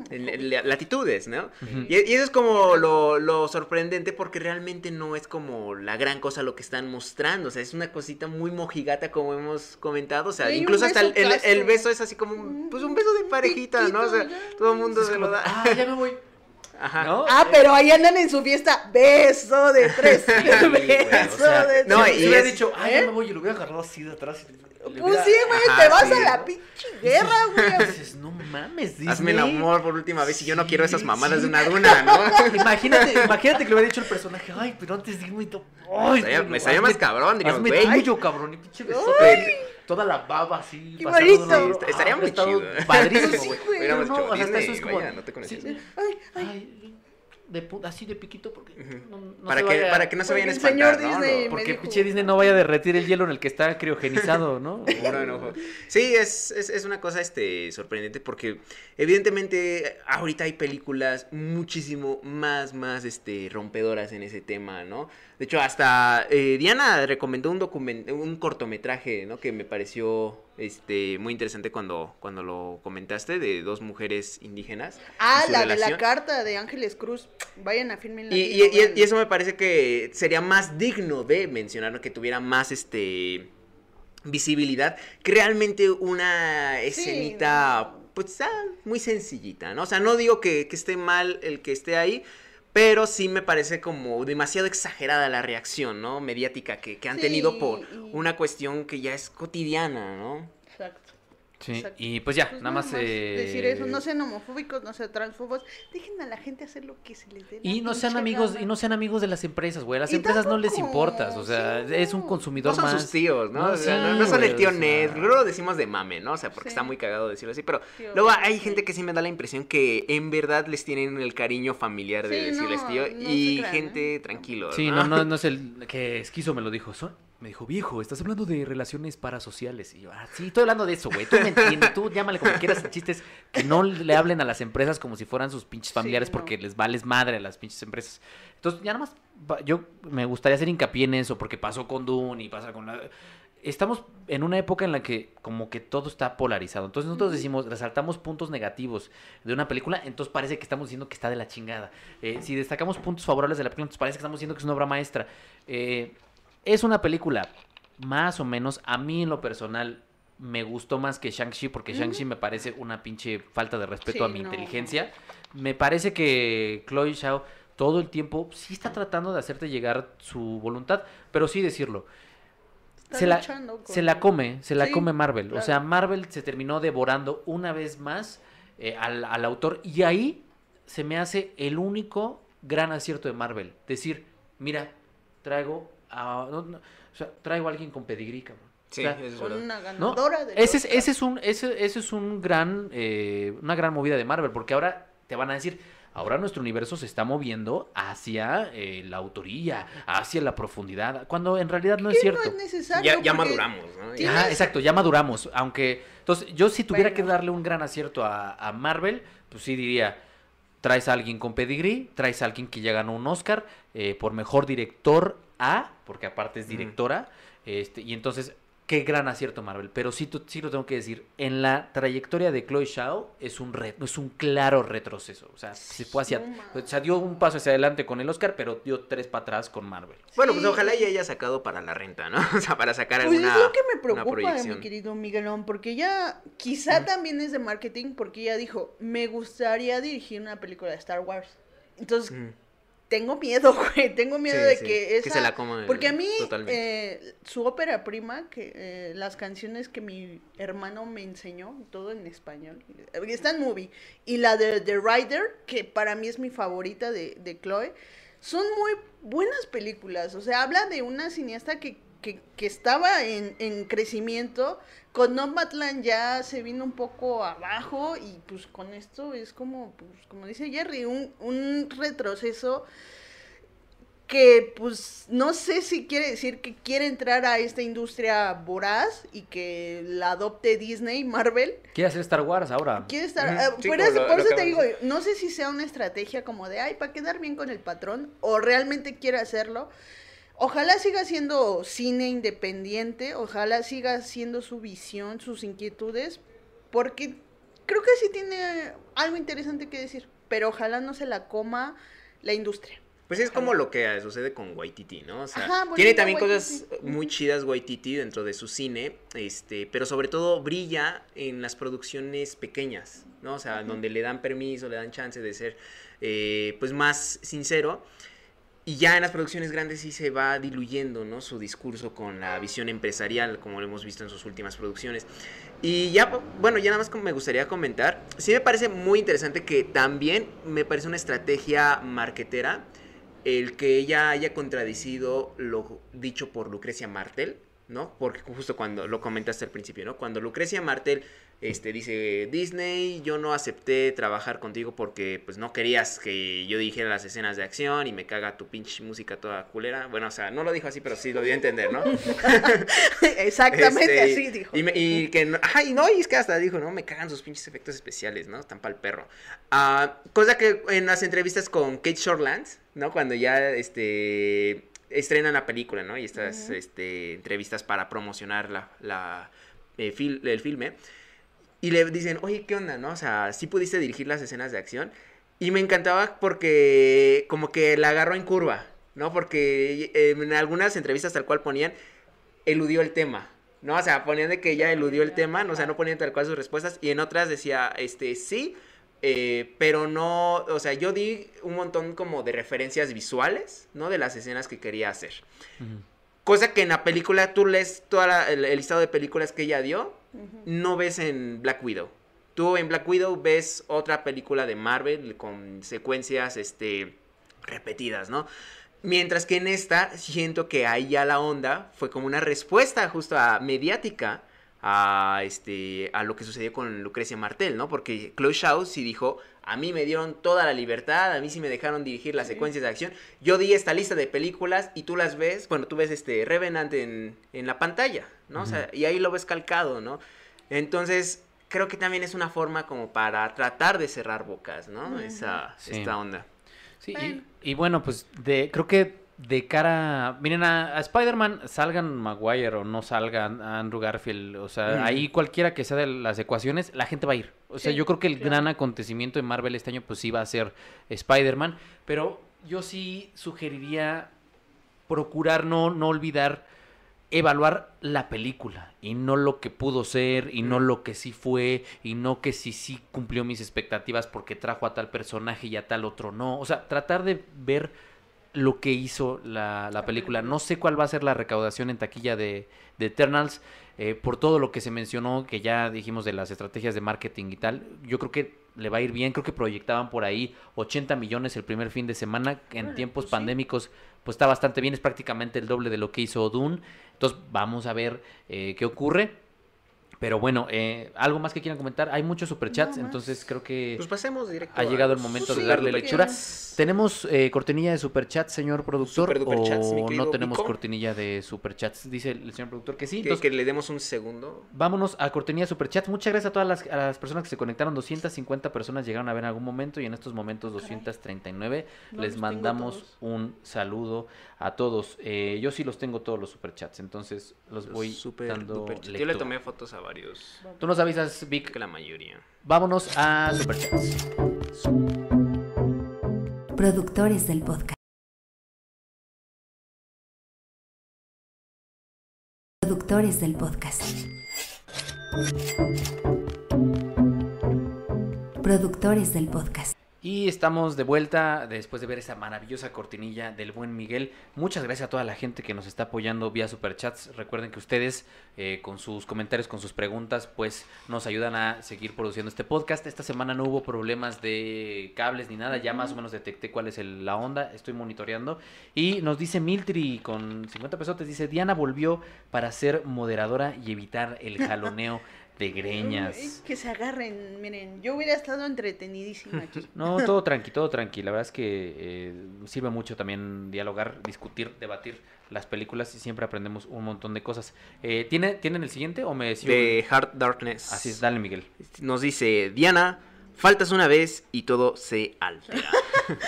latitudes, ¿no? Y, y eso es como lo, lo sorprendente porque realmente no es como la gran cosa lo que están mostrando, o sea, es una cosita muy mojigata como hemos comentado, o sea, Sí, incluso hasta el, beso el- el casto. beso es así como, un, pues un beso de parejita, ¿no? O sea, todo el mundo se como, lo da. ah, ya me voy. Ajá. ¿No? Ah, pero ahí andan en su fiesta. Beso de tres. güey, o beso sea, de no, tres. Si y hubiera es- dicho, ay, ¿Eh? ya me voy y lo hubiera agarrado así de atrás. y le Pues hubiera- sí, güey, Ajá, te vas sí. a la pinche guerra, güey. Dices, no mames, Disney. Hazme el amor por última vez y yo no quiero esas mamadas sí. de una duna, ¿no? Imagínate, imagínate que le hubiera dicho el personaje, ay, pero antes dime to- ay, me hazme- más cabrón, diríamos, güey. tuyo, cabrón, y pinche besote, toda la baba así, otro. Estaría Ah, muy chido. Padrísimo, Sí, güey. Pero hecho no, o sea, Disney, eso es como, vaya, no te conocía. sí, Ay, ay. ay, de pu- así de piquito porque no, no para, se que, vaya- para que no se Porque vayan a señor espantar, ¿no? Disney me porque dijo- pinche Disney no vaya a derretir el hielo en el que está criogenizado, ¿no? Puro. Sí, es, es, es una cosa este, sorprendente porque evidentemente ahorita hay películas muchísimo más, más este, rompedoras en ese tema, ¿no? De hecho, hasta eh, Diana recomendó un document un cortometraje, ¿no? Que me pareció este, muy interesante cuando, cuando lo comentaste, de dos mujeres indígenas. Ah, la de la carta de Ángeles Cruz. Vayan a filmen Y, y- y- y eso me parece que sería más digno de mencionar, que tuviera más este visibilidad, que realmente una escenita, pues, ah, muy sencillita, ¿no? O sea, no digo que, que esté mal el que esté ahí, pero sí me parece como demasiado exagerada la reacción, ¿no? Mediática que, que han Sí, tenido por una cuestión que ya es cotidiana, ¿no? Sí, Exacto. y pues ya, Pues nada más... eh, Decir eso, no sean homofóbicos, no sean transfobos. Dejen a la gente hacer lo que se les dé. Y no sean amigos, gana. y no sean amigos de las empresas, güey. A las Y empresas no les importas, o sea, sí, es un consumidor No son más. sus tíos, ¿no? No, O sea, sí, no, no son güey, el tío o sea. Ned. Luego lo decimos de mame, ¿no? O sea, porque Sí. está muy cagado decirlo así. Pero Tío, luego hay gente que sí me da la impresión que en verdad les tienen el cariño familiar de Sí, decirles no, tío. y crean, gente tranquilo. Sí, no, no, no es el que Esquizo me lo dijo. son- Me dijo, viejo, estás hablando de relaciones parasociales. Y yo, ah, sí, estoy hablando de eso, güey. Tú me entiendes, tú llámale como quieras. El chiste es que no le hablen a las empresas como si fueran sus pinches familiares no. porque les vales madre a las pinches empresas. Entonces, ya nada más, yo me gustaría hacer hincapié en eso porque pasó con Dune y pasa con la... Estamos en una época en la que como que todo está polarizado. Entonces nosotros decimos, resaltamos puntos negativos de una película, entonces parece que estamos diciendo que está de la chingada. Eh, si destacamos puntos favorables de la película, entonces parece que estamos diciendo que es una obra maestra. Eh, es una película más o menos, a mí en lo personal, me gustó más que Shang-Chi porque. Shang-Chi me parece una pinche falta de respeto a mi no. inteligencia. Me parece que Chloe Zhao todo el tiempo sí está tratando de hacerte llegar su voluntad, pero sí decirlo. Se la, se la come, se la Sí, come Marvel. O sea, Marvel se terminó devorando una vez más eh, al, al autor. Y ahí se me hace el único gran acierto de Marvel. Decir, mira, traigo a, no, no, o sea, traigo a alguien con pedigrí, cabrón. Sí, O sea, eso es verdad. una ¿no? ganadora de Ese es, ese es un, ese, ese es un gran, eh, una gran movida de Marvel, porque ahora te van a decir, ahora nuestro universo se está moviendo hacia eh, la autoría, hacia la profundidad, cuando en realidad no es No cierto. es necesario. Ya, ya maduramos, ¿no? Exacto, ya maduramos. Aunque, entonces, yo si tuviera que darle un gran acierto a, a Marvel, pues sí diría, traes a alguien con pedigrí, traes a alguien que ya ganó un Oscar eh, por mejor director A, porque aparte es directora, este, y entonces, qué gran acierto Marvel. Pero sí, sí lo tengo que decir, en la trayectoria de Chloe Zhao es un, re- es un claro retroceso. O sea, se fue hacia, No o sea, dio un paso hacia adelante con el Oscar, pero dio tres para atrás con Marvel. Bueno, pues Sí. ojalá ya haya sacado para la renta, ¿no? O sea, para sacar Pues alguna. es lo que me preocupa, mi querido Miguelón, porque ella quizá también es de marketing, porque ella dijo, me gustaría dirigir una película de Star Wars. Entonces, Ujú. Tengo miedo, güey. Tengo miedo Sí, de sí, que que esa. se la coma Porque a mí, eh, su ópera prima, que eh, las canciones que mi hermano me enseñó, todo en español, eh, está en movie, y la de The Rider, que para mí es mi favorita de, de Chloe, son muy buenas películas. O sea, habla de una cineasta que, que, que estaba en, en crecimiento. Con Nomadland ya se vino un poco abajo y pues con esto es como, pues, como dice Jerry, un, un retroceso que pues no sé si quiere decir que quiere entrar a esta industria voraz y que la adopte Disney, Marvel. Quiere hacer Star Wars ahora. Quiere estar, ah, sí, por eso, lo- por lo eso que te digo, no sé si sea una estrategia como de, ay, para quedar bien con el patrón, o realmente quiere hacerlo. Ojalá siga siendo cine independiente, ojalá siga siendo su visión, sus inquietudes, porque creo que sí tiene algo interesante que decir, pero ojalá no se la coma la industria. Pues es como lo que sucede con Waititi, ¿no? O sea, Ajá, tiene también cosas muy chidas Waititi dentro de su cine, este, pero sobre todo brilla en las producciones pequeñas, ¿no? O sea, donde le dan permiso, le dan chance de ser, eh, pues, más sincero. Y ya en las producciones grandes sí se va diluyendo, ¿no? Su discurso con la visión empresarial, como lo hemos visto en sus últimas producciones. Y ya, bueno, ya nada más me gustaría comentar, sí me parece muy interesante que también me parece una estrategia marquetera el que ella haya contradicido lo dicho por Lucrecia Martel, ¿no? Porque justo cuando lo comentaste al principio, ¿no? Cuando Lucrecia Martel este, dice, Disney, yo no acepté trabajar contigo porque pues no querías que yo dijera las escenas de acción y me caga tu pinche música toda culera. Bueno, o sea, no lo dijo así, pero sí lo dio a entender, ¿no? Exactamente Este, así dijo. Y, me- y que no, ay, no, y es que hasta dijo, no, me cagan sus pinches efectos especiales, ¿no? Están pa'l perro. Ah, cosa que en las entrevistas con Kate Shortland, ¿no? Cuando ya, este, estrenan la película, ¿no? Y estas, este, entrevistas para promocionar la, la, eh, fil- el filme. Y le dicen, oye, ¿qué onda, no? O sea, ¿sí pudiste dirigir las escenas de acción? Y me encantaba porque como que la agarró en curva, ¿no? Porque eh, en algunas entrevistas tal cual ponían, eludió el tema, ¿no? O sea, ponían de que ella eludió el tema, ¿no? o sea, no ponían tal cual sus respuestas, y en otras decía, este, sí, eh, pero no, o sea, yo di un montón como de referencias visuales, ¿no? De las escenas que quería hacer. Ujú. Cosa que en la película, tú lees todo el, el listado de películas que ella dio, No ves en Black Widow. Tú en Black Widow ves otra película de Marvel con secuencias este, repetidas, ¿no? Mientras que en esta siento que ahí ya la onda fue como una respuesta justo a mediática a este a lo que sucedió con Lucrecia Martel, ¿no? Porque Chloe Shaw sí dijo, a mí me dieron toda la libertad, a mí sí me dejaron dirigir las Sí. secuencias de acción. Yo di esta lista de películas y tú las ves, bueno, tú ves este Revenant en, en la pantalla, ¿no? O sea, y ahí lo ves calcado, ¿no? Entonces, creo que también es una forma como para tratar de cerrar bocas, ¿no? Esa, Sí. esta onda. Sí, y- Bueno. y, bueno, pues de, creo que de cara, miren, a, a Spider-Man, salgan Maguire o no salgan a Andrew Garfield, o sea, ahí cualquiera que sea de las ecuaciones, la gente va a ir. O sea, Sí, yo creo que el claro. gran acontecimiento de Marvel este año, pues sí va a ser Spider-Man, pero yo sí sugeriría procurar no, no olvidar evaluar la película y no lo que pudo ser y no lo que sí fue y no que sí sí cumplió mis expectativas porque trajo a tal personaje y a tal otro no. O sea, tratar de ver lo que hizo la, la película. No sé cuál va a ser la recaudación en taquilla de, de Eternals eh, por todo lo que se mencionó, que ya dijimos de las estrategias de marketing y tal. Yo creo que le va a ir bien. Creo que proyectaban por ahí 80 millones el primer fin de semana. En tiempos pues sí. pandémicos, pues está bastante bien. Es prácticamente el doble de lo que hizo Dune. Entonces, vamos a ver eh, qué ocurre. Pero bueno, eh, algo más que quieran comentar. Hay muchos superchats, No entonces creo que Pues pasemos directo. ha a llegado el momento de darle lectura. ¿Tenemos eh, cortinilla de superchats, señor productor? Super ¿O no tenemos Pico? cortinilla de superchats? Dice el señor productor que sí. Entonces, que le demos un segundo. vámonos a cortinilla de superchats. Muchas gracias a todas las, a las personas que se conectaron. 250 personas llegaron a ver en algún momento y en estos momentos 239. No Les mandamos un saludo a todos. Eh, yo sí los tengo todos los superchats, entonces los Los voy super dando. Yo le tomé fotos a varios. Tú nos avisas, Vic. Que la mayoría. Vámonos a superchats. Productores del podcast. Productores del podcast. Productores del podcast. Y estamos de vuelta después de ver esa maravillosa cortinilla del buen Miguel. Muchas gracias a toda la gente que nos está apoyando vía superchats. Recuerden que ustedes eh, con sus comentarios, con sus preguntas, pues nos ayudan a seguir produciendo este podcast. Esta semana no hubo problemas de cables ni nada. Ya más o menos detecté cuál es el- la onda. Estoy monitoreando. Y nos dice Miltri con 50 pesotes. Dice, Diana volvió para ser moderadora y evitar el jaloneo de greñas. Uy, que se agarren, miren, yo hubiera estado entretenidísima aquí. No, todo tranqui, todo tranqui. La verdad es que eh, sirve mucho también dialogar, discutir, debatir las películas y siempre aprendemos un montón de cosas. Eh, ¿tiene, ¿Tienen el siguiente o me? De Hard Darkness. Así es, dale Miguel. Nos dice, Diana, faltas una vez y todo se altera.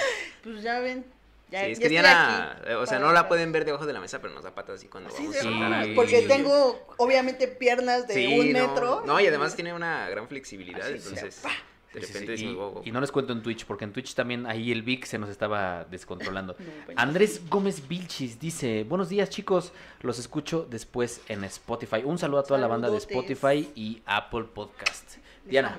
Pues ya ven, ya, sí, es ya que Diana, aquí eh, o sea, no la pueden ver debajo de la mesa, pero nos da patas así cuando Sí, vamos de a algo. porque Sí. tengo obviamente piernas de Sí, un no, metro. No, y además tiene una gran flexibilidad, Así, o sea, entonces de Sí, sí, repente sí. decimos, "Wow, wow". Y, y no les cuento en Twitch, porque en Twitch también ahí el Vic se nos estaba descontrolando. No. Andrés Gómez Vilchis dice, buenos días chicos, los escucho después en Spotify. Un saludo a toda la banda de. Spotify y Apple Podcast. Diana.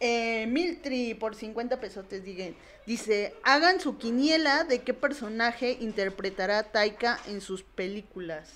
Eh, Miltri por 50 pesotes digan, dice, hagan su quiniela de qué personaje interpretará Taika en sus películas.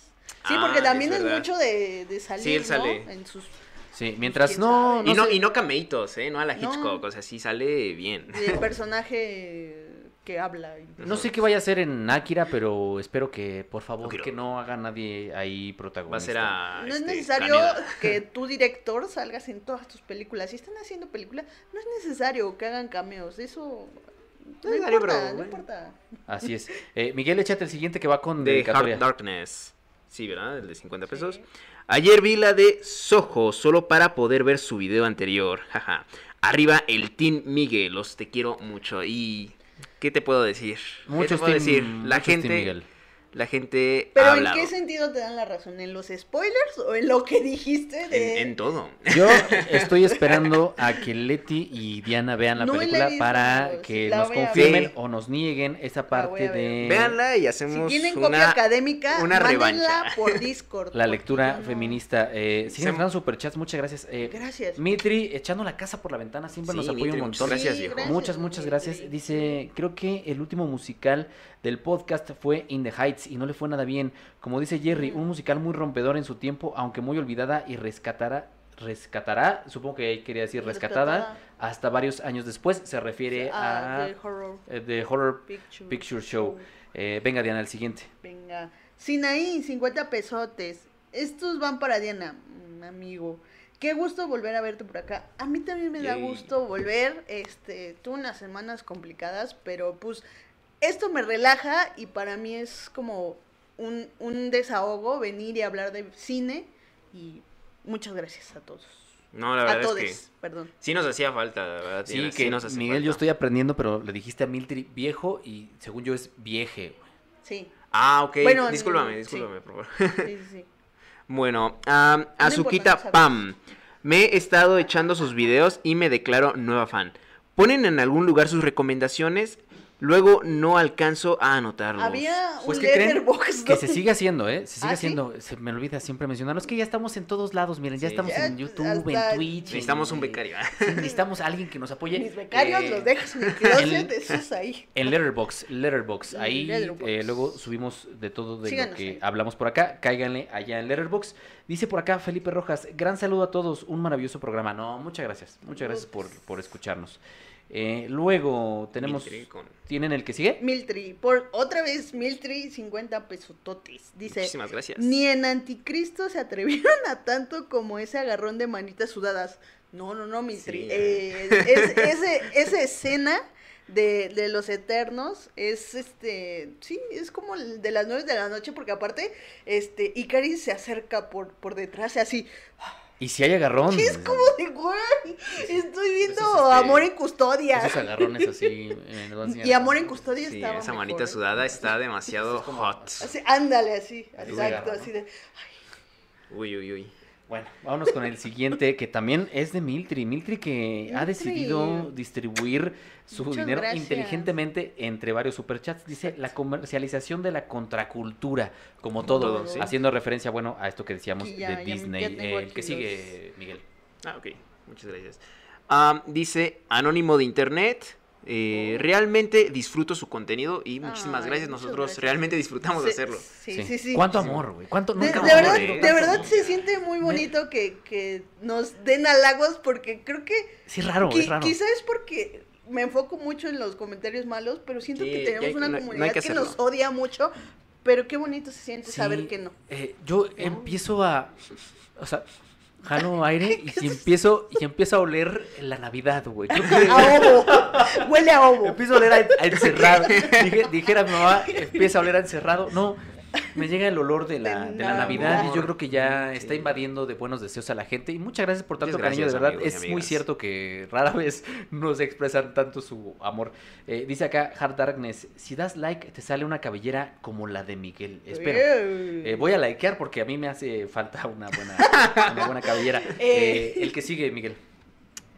Sí, Ah, porque también es mucho de, de salir, Sí, él ¿no? sale. En sus Sí, mientras quién no... no y, no, y no cameitos, ¿eh? No a la No. Hitchcock, o sea, sí sale bien. del personaje que habla. y- No sé qué vaya a hacer en Akira, pero espero que, por favor, Akira. que no haga nadie ahí protagonista. Va a ser a. No es este, necesario Kaneda. que tu director salgas en todas tus películas. Si están haciendo películas, no es necesario que hagan cameos. Eso no, importa, no bueno. importa. Así es. Eh, Miguel, échate el siguiente que va con De dedicatoria. Hard Darkness. Sí, ¿verdad? El de 50 pesos. Sí. Ayer vi la de Soho solo para poder ver su video anterior. Jaja. Arriba el Team Miguel. Los te quiero mucho. Y. ¿Qué te puedo decir? ¿Qué te Muchos puedo team- decir? La muchos gente. La gente. Pero ha ¿en qué sentido te dan la razón? ¿En los spoilers o en lo que dijiste de... En, en todo. Yo estoy esperando a que Leti y Diana vean la No película visto, para que sí la nos confirmen o nos nieguen esa parte de Véanla y Si hacemos tienen copia una. académica, una revancha. por Discord. la lectura no- feminista. Eh, siguen entrando superchats, muchas gracias. Eh, Gracias. Mitri, echando la casa por la ventana, siempre nos Sí, apoya un Mitri, montón. Gracias, Sí, viejo. Muchas, muchas gracias. Dice, creo que el último musical del podcast fue In the Heights y no le fue nada bien. Como dice Jerry, un musical muy rompedor en su tiempo, aunque muy olvidada y rescatará, rescatará, supongo que quería decir rescatada, Rescatada. hasta varios años después. Se refiere Ah, a de horror eh, The Horror picture, Picture Show. Eh, venga, Diana, el siguiente. Venga. Sinaí, 50 pesotes. Estos van para Diana, mm, amigo. Qué gusto volver a verte por acá. A mí también me da gusto volver. Este, tuve unas semanas complicadas, pero pues esto me relaja y para mí es como un, un desahogo venir y hablar de cine. Y muchas gracias a todos. No, la A verdad todos, es que. perdón. Sí nos hacía falta, la verdad. Sí, Diana, que nos hace Miguel, falta. yo estoy aprendiendo, pero le dijiste a Miltri viejo y según yo es vieje. Sí, Ah, ok. Bueno, discúlpame, sí. discúlpame, por favor. sí, sí. sí. Bueno, Azuquita. Pam. Me he estado echando sus videos y me declaro nueva fan. Ponen en algún lugar sus recomendaciones, luego no alcanzo a anotarlos. Había Pues un que creen letterbox. que se sigue haciendo, ¿eh? Se sigue ¿Ah, sí? haciendo. Se me olvida siempre mencionarlo. Es que ya estamos en todos lados, miren. Ya estamos Ya, en YouTube, en Twitch. Necesitamos un becario. Sí, necesitamos a alguien que nos apoye. Mis becarios Eh, los dejas en el closet, esos ahí. En Letterbox, Letterbox. Ahí Letterboxd. eh, luego subimos de todo de Síganos lo que ahí. hablamos por acá. Cáiganle allá en Letterbox. Dice por acá Felipe Rojas, gran saludo a todos, un maravilloso programa. No, muchas gracias. Muchas gracias por, por escucharnos. Eh, luego tenemos... Miltri con- ¿Tienen el que sigue? Miltri, por otra vez Miltri, 50 pesototes. Dice, Muchísimas gracias. ni en Anticristo se atrevieron a tanto como ese agarrón de manitas sudadas. No, no, no, Miltri. Sí. Eh, es- ese- esa escena de, de los Eternos es, este, sí, es como el de las nueve de la noche, porque aparte, este, Icaris se acerca por, por detrás y así, Y si hay agarrón. Es como de, güey, estoy viendo Esos, este, Amor en Custodia. Esos agarrones así. enseñar. Y Amor en Custodia Sí, estaba esa mejor, manita ¿eh? sudada está demasiado Es como- hot. Así, ándale, así, Así exacto, así de... Uy, uy, uy. Bueno, vámonos con el siguiente, que también es de Miltri. Miltri que ha decidido distribuir su Muchas dinero gracias. inteligentemente entre varios superchats. Dice la comercialización de la contracultura, como todo, todo, sí. haciendo referencia, bueno, a esto que decíamos ya- de Disney. ya tengo Eh, aquí ¿Qué los- sigue, Miguel? Ah, ok. Muchas gracias. Dice Anónimo de Internet. Eh, Oh. realmente disfruto su contenido y muchísimas Ay, gracias. Nosotros gracias. realmente disfrutamos de Sí, hacerlo. Sí, sí, sí. ¿Cuánto Sí. amor, güey? ¿Cuánto? De, Nunca de amor, verdad, de verdad se siente muy bonito que, que nos den halagos porque creo que Sí, es raro, qui- es raro. quizá es porque me enfoco mucho en los comentarios malos, pero siento Sí, que tenemos hay- una no- no hay comunidad que que, nos odia mucho, pero qué bonito se siente Sí, saber que no. eh, yo empiezo a. O sea, jalo aire y, empiezo, y empiezo a oler la Navidad, güey. A ovo. Huele a ovo. Empiezo a oler a, a encerrado. Dije- dijera mi mamá, empieza a oler a encerrado. No, me llega el olor de la, De de la Navidad y yo creo que ya Sí. está invadiendo de buenos deseos a la gente. Y muchas gracias por tanto Muchas cariño, de verdad. amigos es muy cierto que rara vez nos expresan tanto su amor. Eh, dice acá Hard Darkness, si das like te sale una cabellera como la de Miguel. Espero. Eh, voy a likear porque a mí me hace falta una buena, una buena cabellera. Eh. Eh, el que sigue, Miguel.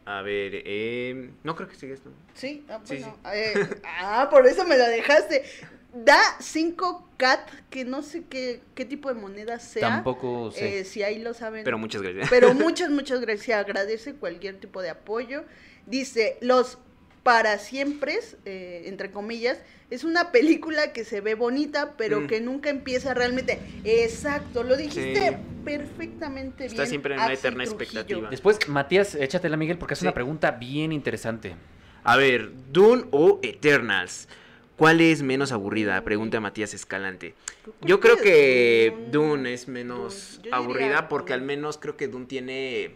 A ver, eh, no creo que siga esto. Sí, ah, Sí, bueno, eh, ah, por eso me lo dejaste. Da 5 cat, que no sé qué, qué tipo de moneda sea. Tampoco sé. eh, si ahí lo saben. Pero muchas gracias. Pero muchas, muchas gracias. Agradece cualquier tipo de apoyo. Dice, los para siempre, eh, entre comillas, es una película que se ve bonita, pero Mm. que nunca empieza realmente. Exacto, lo dijiste Sí. perfectamente Está bien. siempre en una eterna Trujillo. expectativa. Después, Matías, échatela, Miguel, porque es Sí. una pregunta bien interesante. A ver, Dune o Eternals. ¿Cuál es menos aburrida? Pregunta Matías Escalante. Yo creo que Dune es menos aburrida porque al menos creo que Dune tiene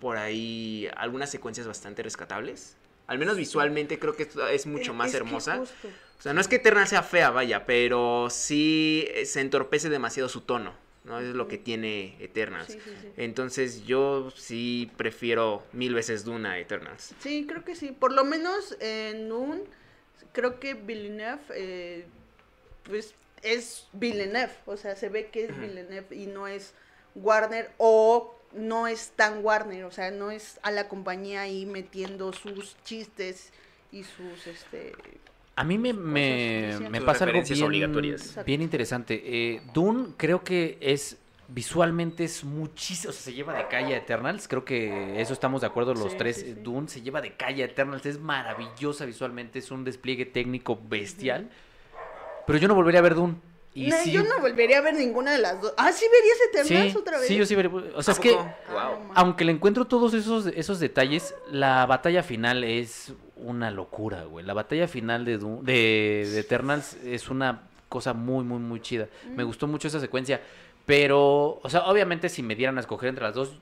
por ahí algunas secuencias bastante rescatables. Al menos visualmente creo que es- mucho más hermosa. O sea, no es que Eternal sea fea, vaya, pero sí eh, se entorpece demasiado su tono. ¿no? Es lo que tiene Eternals. Sí, sí, sí. Entonces yo sí prefiero mil veces Dune a Eternals. Sí, creo que sí. Por lo menos en un, creo que Villeneuve, eh, pues es Villeneuve. O sea, se ve que es. Villeneuve y no es Warner o no es tan Warner. O sea, no es a la compañía ahí metiendo sus chistes y sus, este... A mí me, me, me pasa algo bien, obligatorias. bien interesante. Eh, Dune creo que es visualmente es muchísimo, o sea, se lleva de calle a Eternals, creo que eso estamos de acuerdo los Sí, tres. sí, sí. Dune se lleva de calle a Eternals, es maravillosa visualmente, es un despliegue técnico bestial. Pero yo no volvería a ver Dune. Y No, sí, Yo no volvería a ver ninguna de las dos. Ah, ¿sí verías Eternals sí, otra vez? sí, yo sí vería. O sea, ¿A es que? Ah, Wow. aunque le encuentro todos esos, esos detalles, la batalla final es una locura, güey. La batalla final de, de, de Eternals es una cosa muy, muy, muy chida. Me Mm. gustó mucho esa secuencia. Pero, o sea, obviamente si me dieran a escoger entre las dos,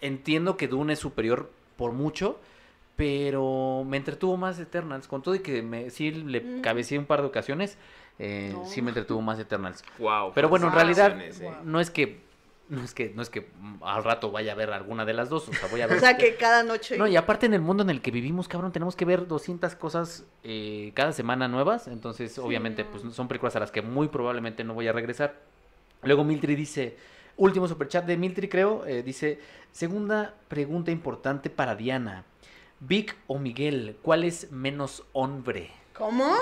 entiendo que Dune es superior por mucho, pero me entretuvo más Eternals. Con todo y que me, sí le Mm. cabeceé un par de ocasiones, eh, No. sí me entretuvo más Eternals. Wow. Pero bueno, en Wow. realidad eh. no es que no es que no es que al rato vaya a ver alguna de las dos, o sea, voy a ver O sea, que cada noche... No, y aparte en el mundo en el que vivimos, cabrón, tenemos que ver 200 cosas eh, cada semana nuevas, entonces obviamente pues son películas a las que muy probablemente no voy a regresar. Luego Miltri dice, último superchat de Miltri creo, eh, dice, segunda pregunta importante para Diana. Vic o Miguel, ¿cuál es menos hombre? ¿Cómo?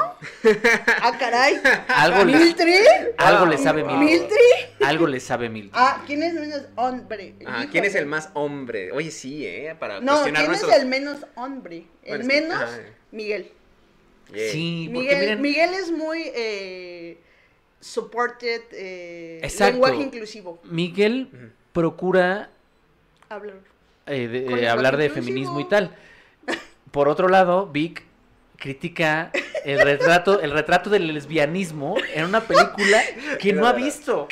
Ah, caray. Algo le, ¿Miltri? algo le sabe. Miltri. ¿Miltri? Algo le sabe Miltri. Ah, ¿quién es menos hombre? Ajá, ¿Quién es el más hombre? Oye, sí, ¿eh? Para No, ¿quién es el menos hombre? El Bueno, menos. Miguel. Yeah. Sí, porque Miguel, miren, Miguel es muy eh, supported, eh, Exacto. lenguaje inclusivo. Miguel procura Hablar. eh, de- eh, hablar de inclusivo. feminismo y tal. Por otro lado, Vic critica el retrato, el retrato del lesbianismo en una película que no ha visto.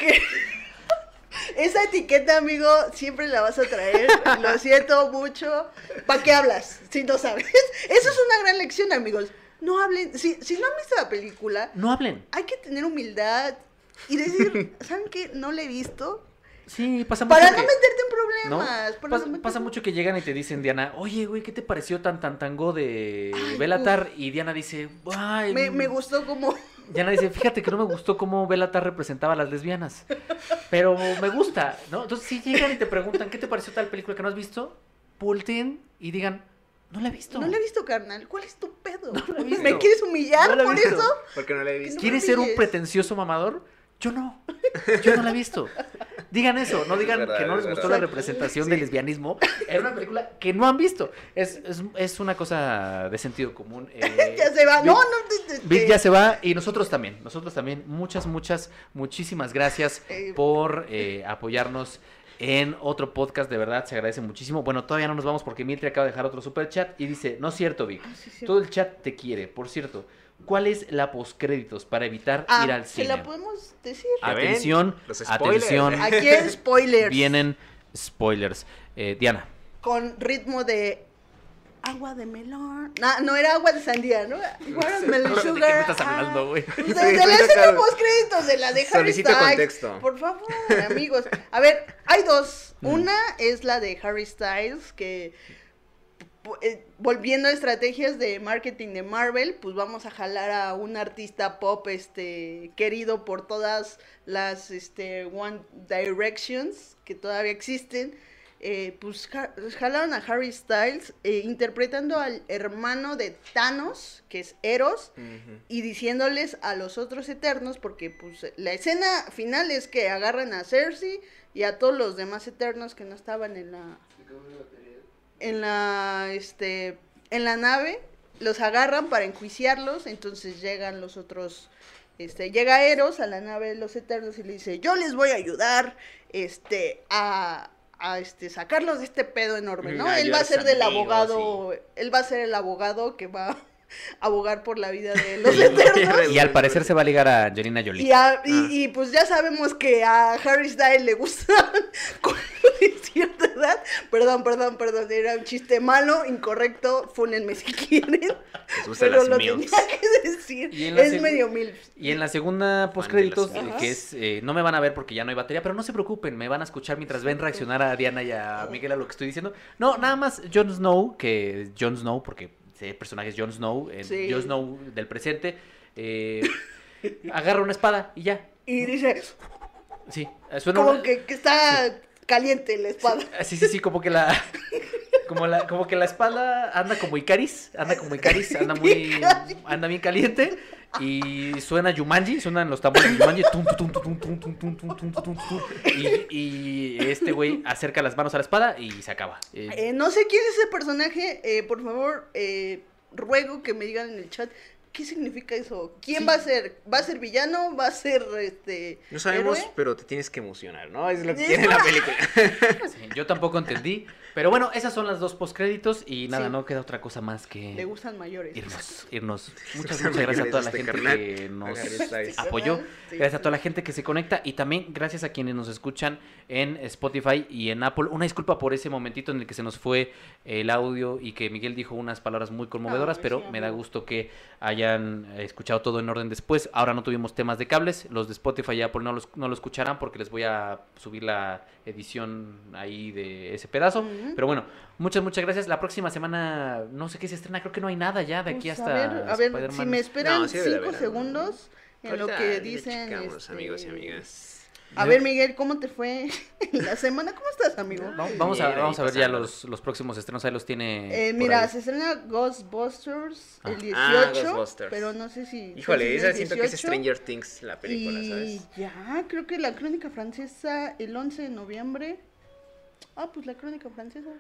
Esa etiqueta, amigo, siempre la vas a traer. Lo siento mucho. ¿Para qué hablas si no sabes? Eso es una gran lección, amigos. No hablen. Si, si no han visto la película, No hablen. hay que tener humildad y decir, ¿saben qué? No la he visto. Sí, pasa mucho Para no meterte en problemas. Pasa, no meterte- pasa mucho que llegan y te dicen, Diana, oye, güey, ¿qué te pareció tan tan tango de Ay, Belatar? Y Diana dice, ay, Me, me gustó como... Diana dice, fíjate que no me gustó cómo Belatar representaba a las lesbianas, pero me gusta, ¿no? Entonces, si llegan y te preguntan, ¿qué te pareció tal película que no has visto? Volteen y digan, no la he visto. No la he visto, carnal. ¿Cuál es tu pedo? No la he visto. ¿Me quieres humillar No por visto. eso? Porque no la he visto. ¿Quieres ser un pretencioso mamador? Yo no. Yo no la he visto. digan eso, no digan verdad, que no es les gustó la representación del lesbianismo. Era una película que no han visto. Es, es, es una cosa de sentido común. eh, Ya se va. Vic- No, no. este, Vic ya se va y nosotros también. Nosotros también. Muchas, muchas, muchísimas gracias Eh, por eh, apoyarnos en otro podcast. De verdad, se agradece muchísimo. Bueno, todavía no nos vamos porque Mitri acaba de dejar otro super chat y dice: No es cierto, Vic. Ah, sí, sí. Todo el chat te quiere. Por cierto, ¿cuál es la postcréditos para evitar Ah, ir al ¿se cine? la podemos decir? Atención, Los atención. Aquí es spoilers. Vienen spoilers. Eh, Diana. Con ritmo de agua de melón. No, no era agua de sandía, ¿no? Watermelon ¿De sugar. qué me estás ah. hablando, güey? De, de la escena sacando. post créditos de la de Harry Solicito Styles. contexto. Por favor, amigos. A ver, hay dos. Mm. Una es la de Harry Styles, que pu- eh, volviendo a estrategias de marketing de Marvel, pues vamos a jalar a un artista pop este querido por todas las este One Directions que todavía existen. Eh, pues ja- jalaron a Harry Styles eh, interpretando al hermano de Thanos, que es Eros, y diciéndoles a los otros eternos, porque pues la escena final es que agarran a Cersei y a todos los demás eternos que no estaban en la en la este en la nave, los agarran para enjuiciarlos, entonces llegan los otros este llega Eros a la nave de los eternos y le dice, "Yo les voy a ayudar este a a este sacarlos de este pedo enorme, ¿no? Él va a ser del abogado, él va a ser el abogado que va abogar por la vida de los eternos. Y al parecer se va a ligar a Angelina Jolie. Y, a- y- Ah. y, pues ya sabemos que a Harry Styles le gustan con cierta edad. Perdón, perdón, perdón. Era un chiste malo, incorrecto. Fúnenme si quieren. Pero lo milfs. tenía que decir. Es medio mil. Y en la segunda postcréditos, que es, eh, no me van a ver porque ya no hay batería, pero no se preocupen, me van a escuchar mientras ven reaccionar a Diana y a Miguel a lo que estoy diciendo. No, nada más Jon Snow, que Jon Snow, porque el personaje es Jon Snow, el Sí. Jon Snow del presente, eh, agarra una espada y ya. Y dice, Sí, eh, suena como una- que, que está caliente la espada. Ah, Sí, sí, sí, como que la. Como, la, como que la espada anda como Icaris, anda como Icaris, anda muy. anda bien caliente. Y suena Yumanji, suenan los tambores de Yumanji. y, este güey acerca las manos a la espada y se acaba. Eh. No sé quién es ese personaje. Eh, por favor, ruego que me digan en el chat ¿Qué significa eso? ¿Quién va a ser? ¿Va a ser villano? ¿Va a ser este.? No sabemos, pero te tienes que emocionar, ¿no? Es lo que tiene la película. Yo tampoco entendí, pero bueno, esas son las dos postcréditos. Y nada, Sí. no queda otra cosa más Le que gustan mayores. irnos. irnos. Muchas, muchas gracias a toda la gente que nos apoyó. Gracias a toda la gente que se conecta y también gracias a quienes nos escuchan en Spotify y en Apple. Una disculpa por ese momentito en el que se nos fue el audio y que Miguel dijo unas palabras muy conmovedoras, pero sí, me da gusto que hayan escuchado todo en orden después. Ahora no tuvimos temas de cables, los de Spotify y Apple no, los, no lo escucharán porque les voy a subir la edición ahí de ese pedazo. Pero bueno, muchas, muchas gracias. La próxima semana, no sé qué se estrena, creo que no hay nada ya de aquí Pues, hasta a ver, a ver, si me esperan No, sí cinco haber segundos en lo que dicen. checamos, este, amigos y amigas. A ver, Miguel, ¿cómo te fue la semana? ¿Cómo estás, amigo? Va- Vamos a, vamos a ver ya los, los próximos estrenos, ahí los tiene. Eh, mira, ahí. se estrena Ghostbusters el 18, Ah, Ghostbusters. pero no sé si... Híjole, esa siento que es 18, Stranger Things la película, y ¿sabes? ya, creo que la crónica francesa el 11 de noviembre. Ah, pues la crónica francesa.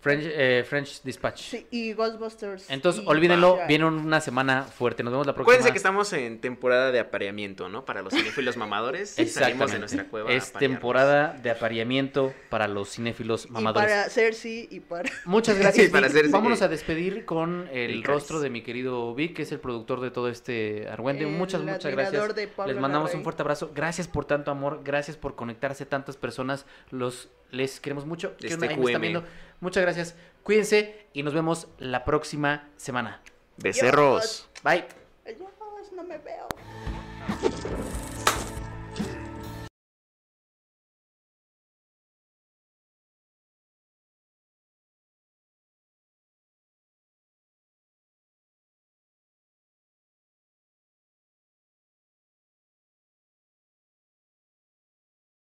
French, eh, French Dispatch. Sí, y Ghostbusters. Entonces, y- olvídenlo, viene una semana fuerte. Nos vemos la próxima. Acuérdense que estamos en temporada de apareamiento, ¿no? Para los cinéfilos mamadores. Salimos Exactamente. de nuestra cueva. a es temporada de apareamiento para los cinéfilos Y mamadores. para Cersei y para... Muchas gracias. Sí, para Vámonos a despedir con el rostro de mi querido Vic, que es el productor de todo este argüende. El muchas, muchas gracias. admirador de Pablo Les mandamos un fuerte abrazo. Gracias por tanto amor. Gracias por conectarse tantas personas. Los les queremos mucho. ¿Qué Este están viendo. Muchas gracias. Cuídense y nos vemos la próxima semana. Becerros. Bye. Adiós, no me veo.